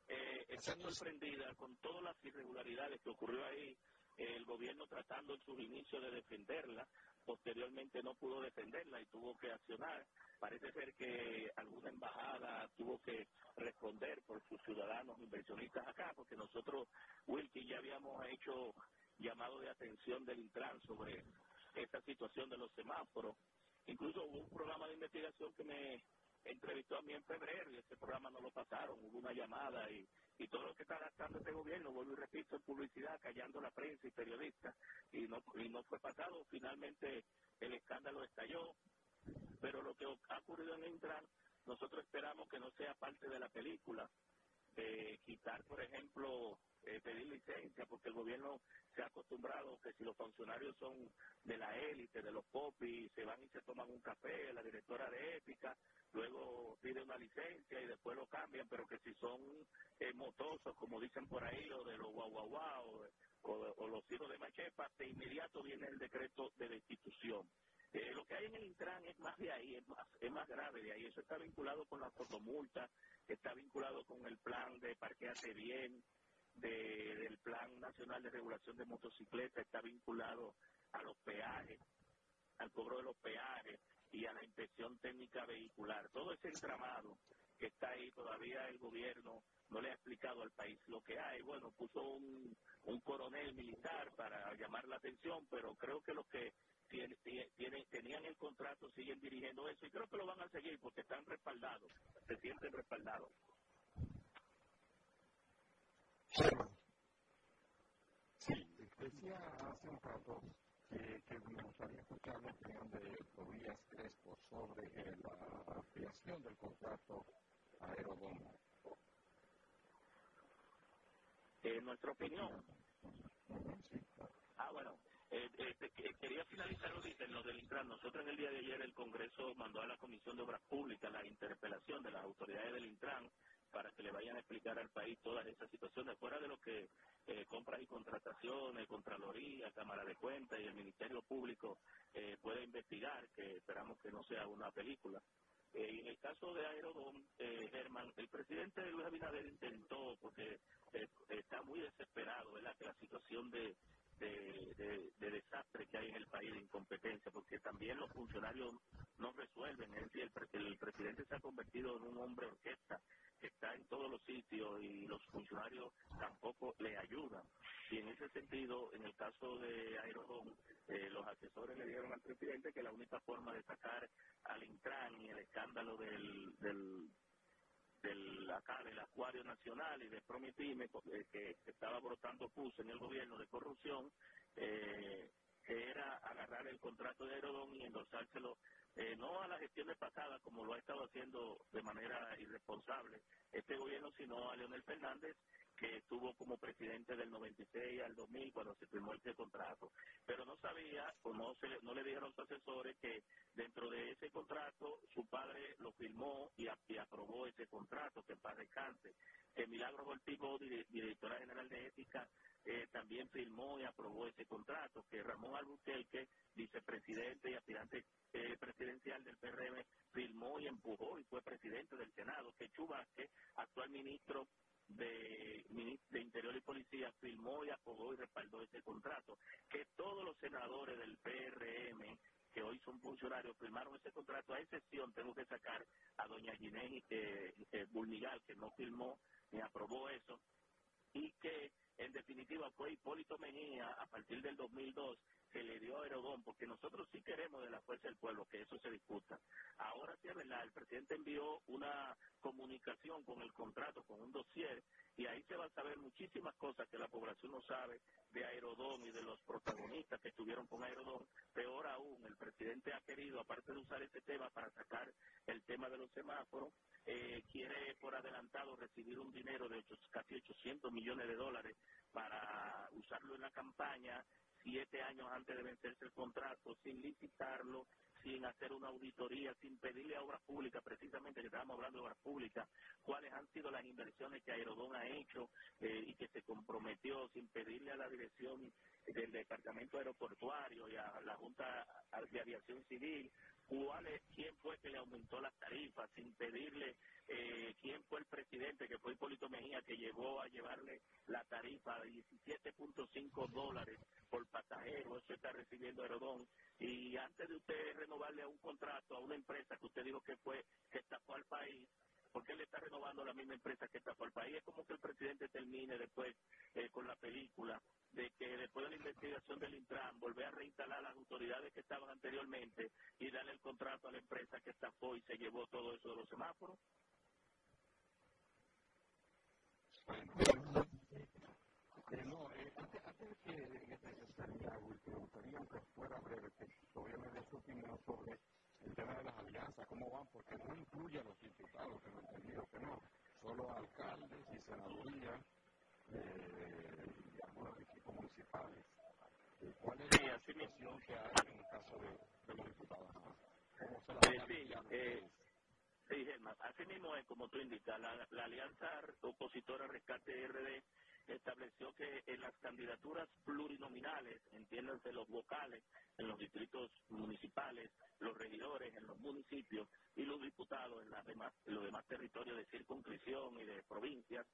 eh, está sorprendida con todas las irregularidades que ocurrió ahí el gobierno tratando en sus inicios de defenderla, posteriormente no pudo defenderla y tuvo que accionar. Parece ser que alguna embajada tuvo que responder por sus ciudadanos inversionistas acá, porque nosotros, Wilkie, ya habíamos hecho llamado de atención del Intran sobre esta situación de los semáforos. Incluso hubo un programa de investigación que me entrevistó a mí en febrero y ese programa no lo pasaron, hubo una llamada y, y todo lo que está gastando este gobierno, vuelvo y repito, en publicidad, callando la prensa y periodistas, y no, y no fue pasado, finalmente el escándalo estalló, pero lo que ha ocurrido en Intran nosotros esperamos que no sea parte de la película, de quitar, por ejemplo, eh, pedir licencia, porque el gobierno se ha acostumbrado que si los funcionarios son de la élite, de los popis, se van y se toman un café, la directora de ética, luego pide una licencia y después lo cambian, pero que si son eh, motosos, como dicen por ahí, o de los guau guau guau, o, los hijos de Machepa, de inmediato viene el decreto de destitución. Eh, lo que hay en el Intran es más de ahí, es más, es más grave de ahí. Eso está vinculado con la fotomulta, está vinculado con el plan de parquearse bien, del Plan Nacional de Regulación de Motocicletas, está vinculado a los peajes, al cobro de los peajes y a la inspección técnica vehicular. Todo ese entramado que está ahí, todavía el gobierno no le ha explicado al país lo que hay. Bueno, puso un, un coronel militar para llamar la atención, pero creo que los que tiene, tiene, tenían el contrato siguen dirigiendo eso y creo que lo van a seguir porque están respaldados, se sienten respaldados. Sí, decía hace un rato que, que me gustaría escuchar la opinión de Tobías Crespo sobre la ampliación del contrato aerodomo. Eh, nuestra opinión. Ah, bueno, eh, eh, quería finalizar en lo del Intran. Nosotros en el día de ayer el Congreso mandó a la Comisión de Obras Públicas la interpelación de las autoridades del Intran para que le vayan a explicar al país todas esas situaciones, fuera de lo que eh, compras y contrataciones, Contraloría, Cámara de Cuentas y el Ministerio Público eh, puede investigar, que esperamos que no sea una película. Eh, en el caso de Aerodón, eh, Germán, el presidente Luis Abinader intentó, porque eh, está muy desesperado, ¿verdad?, que la situación de, de, desastre que hay en el país, de incompetencia, porque también los funcionarios no resuelven. Es decir, el, el presidente se ha convertido en un hombre orquesta que está en todos los sitios y los funcionarios tampoco le ayudan. Y en ese sentido, en el caso de Aerodón, eh, los asesores le dijeron al presidente que la única forma de sacar al Intran y el escándalo del, del del acá del Acuario Nacional y de Promitime eh, que estaba brotando pus en el gobierno de corrupción eh, que era agarrar el contrato de Aerodón y endorsárselo eh, no a las gestiones pasadas como lo ha estado haciendo de manera irresponsable este gobierno, sino a Leonel Fernández, que estuvo como presidente del 96 al 2000 cuando se firmó este contrato. Pero no sabía o no, se, no le dijeron a los asesores que dentro de ese contrato su padre lo firmó y, aprobó ese contrato, que para descanse. Que Milagro Voltivo, directora general de ética, eh, también firmó y aprobó ese contrato, que Ramón Albuquerque, vicepresidente y aspirante eh, presidencial del PRM, firmó y empujó y fue presidente del Senado, que Chubasque, actual ministro de, de Interior y Policía, firmó y aprobó y respaldó ese contrato, que todos los senadores del PRM que hoy son funcionarios firmaron ese contrato, a excepción tengo que sacar a doña Ginés eh, eh, que no firmó ni aprobó eso, y que en definitiva fue Hipólito Mejía a partir del 2002 que le dio a Aerodón, porque nosotros sí queremos de la fuerza del pueblo que eso se discuta. Ahora sí es verdad, el presidente envió una comunicación con el contrato, con un dossier, y ahí se va a saber muchísimas cosas que la población no sabe de Aerodón y de los protagonistas que estuvieron con Aerodón. Peor aún, el presidente ha querido, aparte de usar este tema para sacar el tema de los semáforos, eh, quiere por adelantado recibir un dinero de casi 800 millones de dólares para usarlo en la campaña siete años antes de vencerse el contrato, sin licitarlo, sin hacer una auditoría, sin pedirle a obras públicas, precisamente que estábamos hablando de obras públicas, cuáles han sido las inversiones que Aerodón ha hecho eh, y que se comprometió, sin pedirle a la dirección del Departamento Aeroportuario y a la Junta de Aviación Civil, cuál quién fue que le aumentó las tarifas, sin pedirle eh, quién fue el presidente, que fue Hipólito Mejía, que llegó a llevarle la tarifa de 17.5 dólares por pasajero, eso está recibiendo Aerodón, y antes de usted renovarle a un contrato a una empresa que usted dijo que fue, que estafó al país, ¿por qué le está renovando la misma empresa que estafó al país? Es como que el presidente termine después eh, con la película de que después de la investigación del Intran volver a reinstalar las autoridades que estaban anteriormente y darle el contrato a la empresa que estafó y se llevó todo eso de los semáforos. Eh, el tema de las alianzas, cómo van, porque no incluye a los diputados, que no entendido que no, solo alcaldes y senadurías eh, y algunos equipos municipales. ¿Cuál es sí, la situación que hay en el caso de, los diputados? ¿Cómo se la van sí, eh, sí, Gemma, así mismo es como tú indicas, la, la alianza opositora Rescate RD estableció que en las candidaturas plurinominales, entiéndanse los vocales, en los distritos municipales, los regidores en los municipios y los diputados en, las demás, los demás territorios de circunscripción y de provincias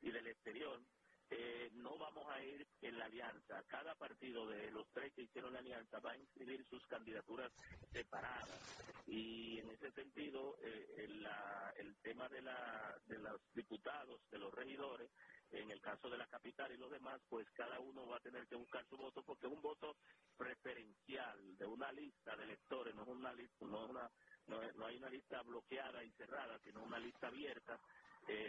y del exterior, eh, no vamos a ir en la alianza. Cada partido de los tres que hicieron la alianza va a inscribir sus candidaturas separadas. Y en ese sentido, eh, el, la, el tema de, la, de los diputados, de los regidores, en el caso de la capital y los demás, pues cada uno va a tener que buscar su voto porque es un voto preferencial de una lista de electores, no es una lista, no, es una, no, hay una lista bloqueada y cerrada, sino una lista abierta. Eh,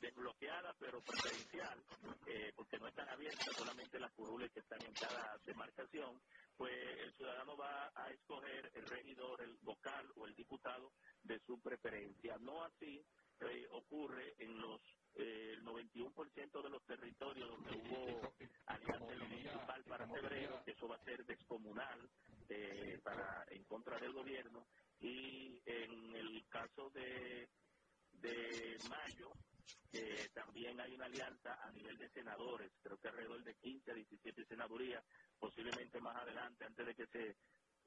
desbloqueada pero preferencial, eh, porque no están abiertas solamente las curules que están en cada demarcación, pues el ciudadano va a escoger el regidor, el vocal o el diputado de su preferencia. No así eh, ocurre en los eh, el 91% de los territorios donde hubo alianza en lo municipal para febrero, que eso va a ser descomunal eh, para en contra del gobierno, y en el caso de de mayo eh, también hay una alianza a nivel de senadores, creo que alrededor de 15 a 17 senadurías, posiblemente más adelante, antes de que se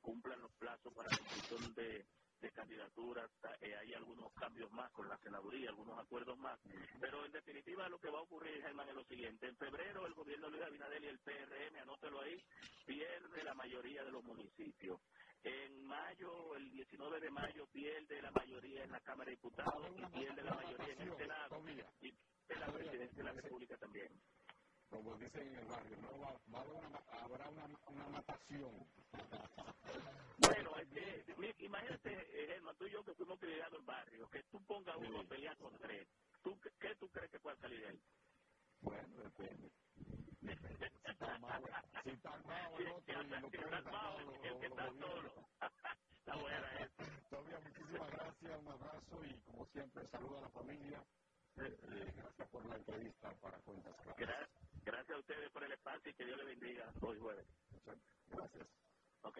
cumplan los plazos para la inscripción de, de candidaturas, eh, hay algunos cambios más con la senaduría, algunos acuerdos más. Pero en definitiva lo que va a ocurrir, Germán, es lo siguiente. En febrero el gobierno de Luis Abinader y el PRM, anótelo ahí, pierde la mayoría de los municipios. En mayo, el 19 de mayo, pierde la mayoría en la Cámara de Diputados y pierde la mayoría en el Senado y pierde la presidencia de la República también. Como dicen en el barrio, no va, va a una, habrá una, una matación. Bueno, es imagínate, Germán, tú y yo que fuimos criados en barrio, que tú pongas uno a pelear con tres. ¿Tú, qué- ¿Qué tú crees que pueda salir de ahí? Bueno, depende. Si está armado, si está el otro y lo puede sacar, el que está solo. Está buena esa. Todavía muchísimas gracias, un abrazo y como siempre saludo a la familia. Eh, gracias por la entrevista para Cuentas Claras. Gra- Gracias a ustedes por el espacio y que Dios les bendiga hoy jueves. Gracias. Ok.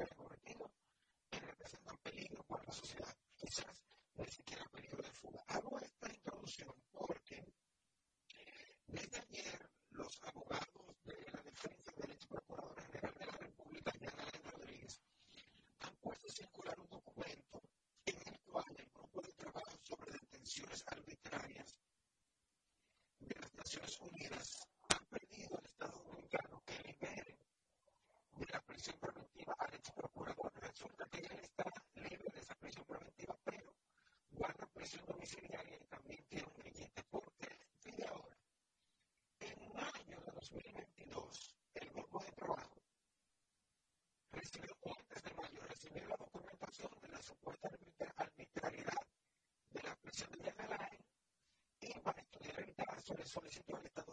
Okay. solicitudes que están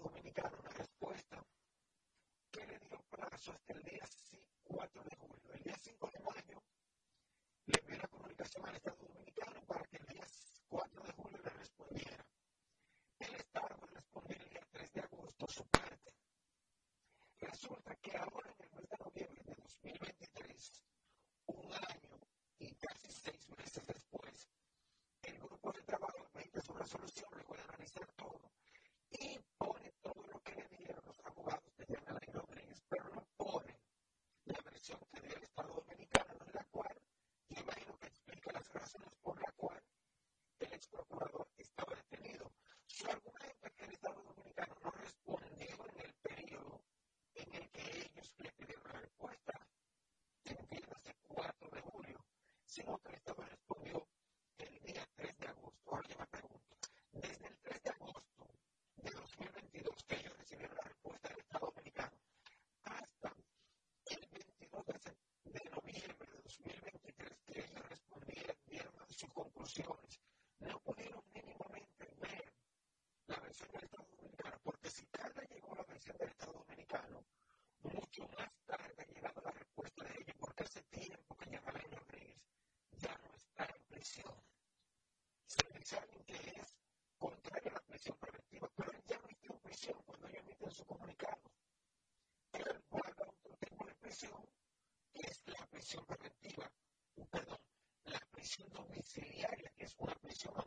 we'll see. what prisión domiciliaria, que es una prisión a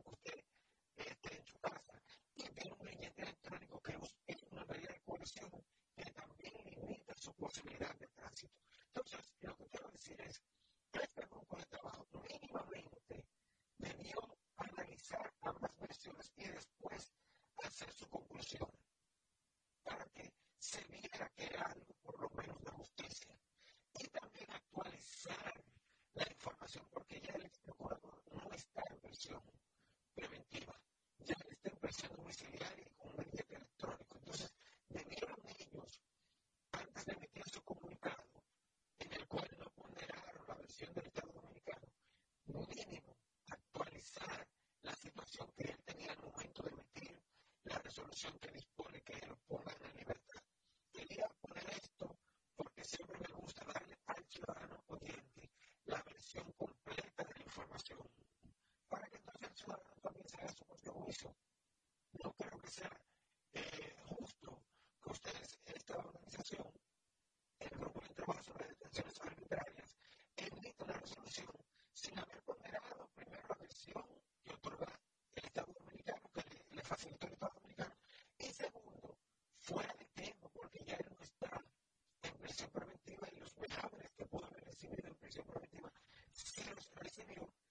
resolución que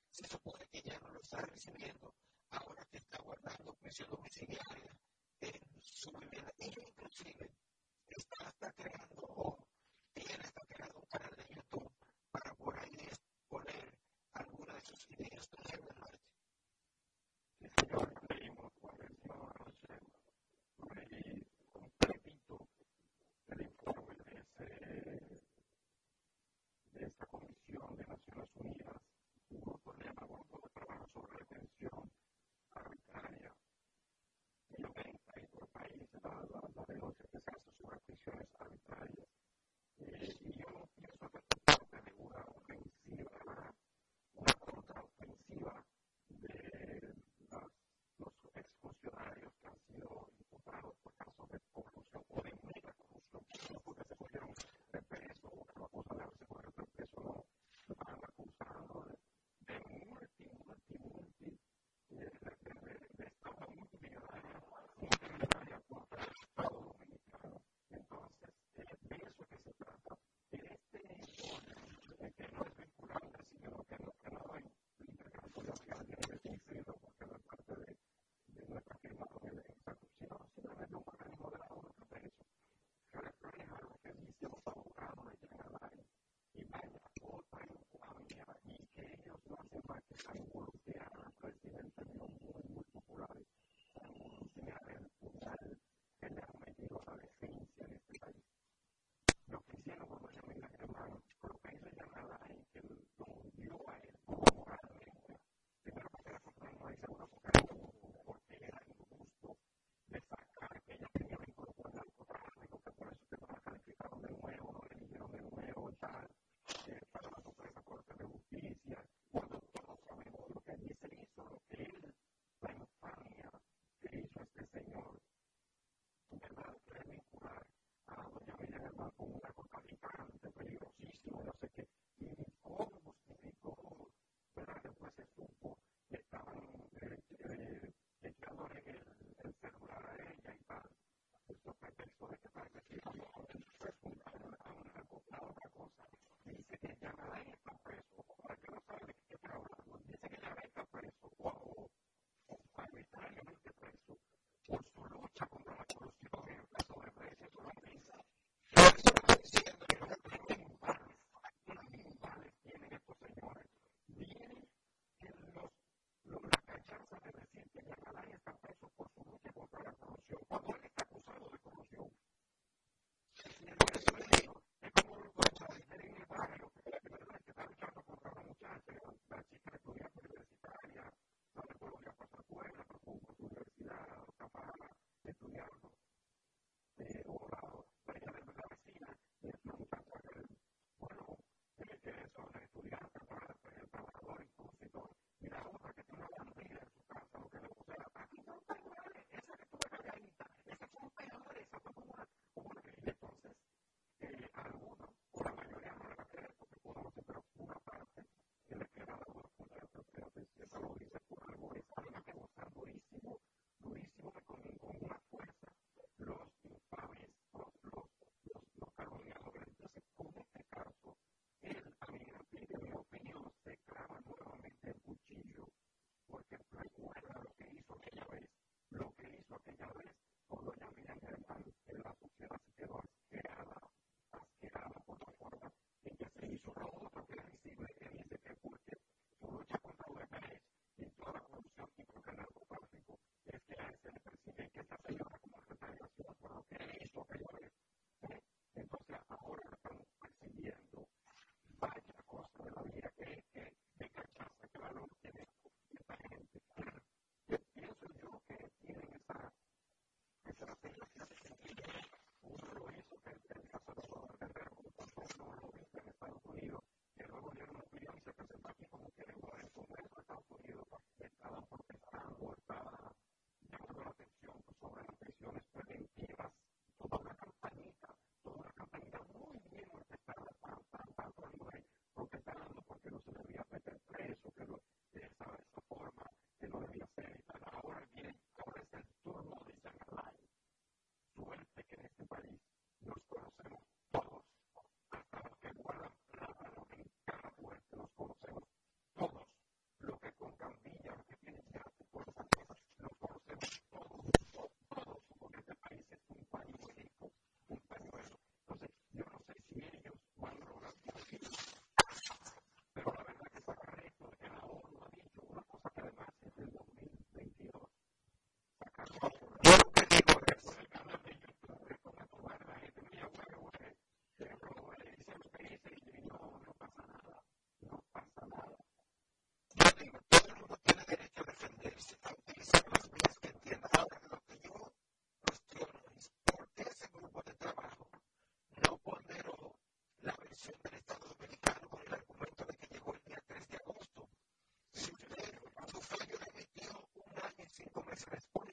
se supone que ya no lo está recibiendo ahora que está guardando prisión domiciliaria it's, it's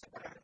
said,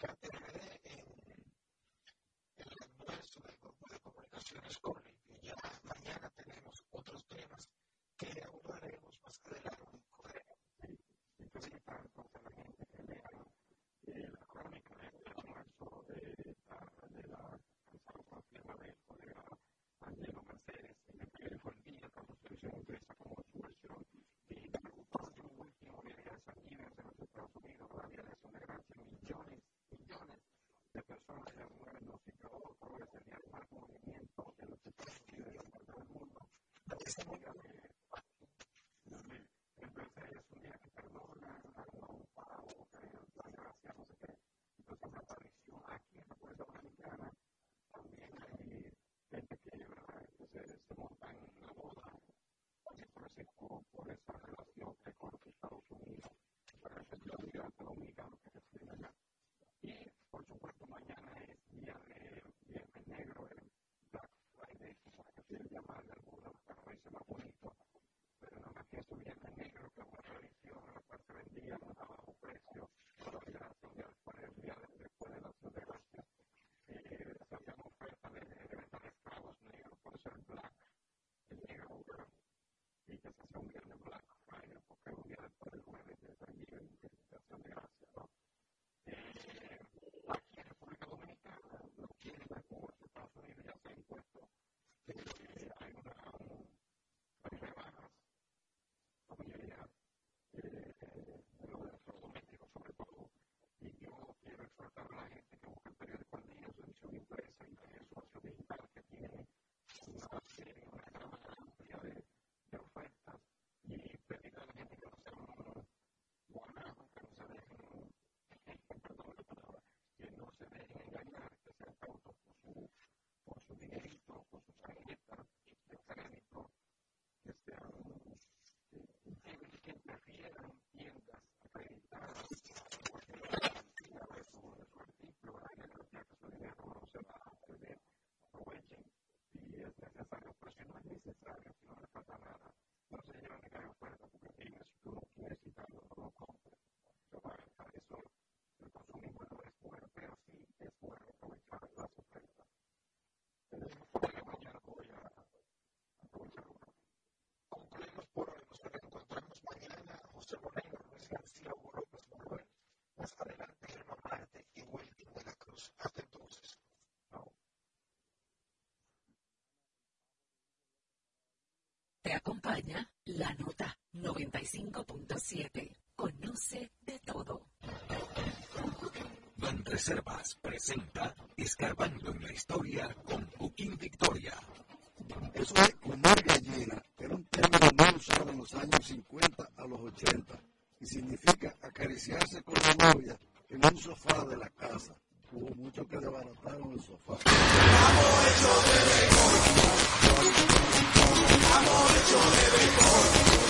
Captain acompaña la nota 95.7. Conoce de todo. Reservas presenta Escarbando en la Historia con Joaquín Victoria. Eso es comer gallina, era un término muy usado en los años 50 a los 80 y significa acariciarse con la novia en un sofá de la casa. Hubo muchos que desbarataron el sofá. Amor hecho de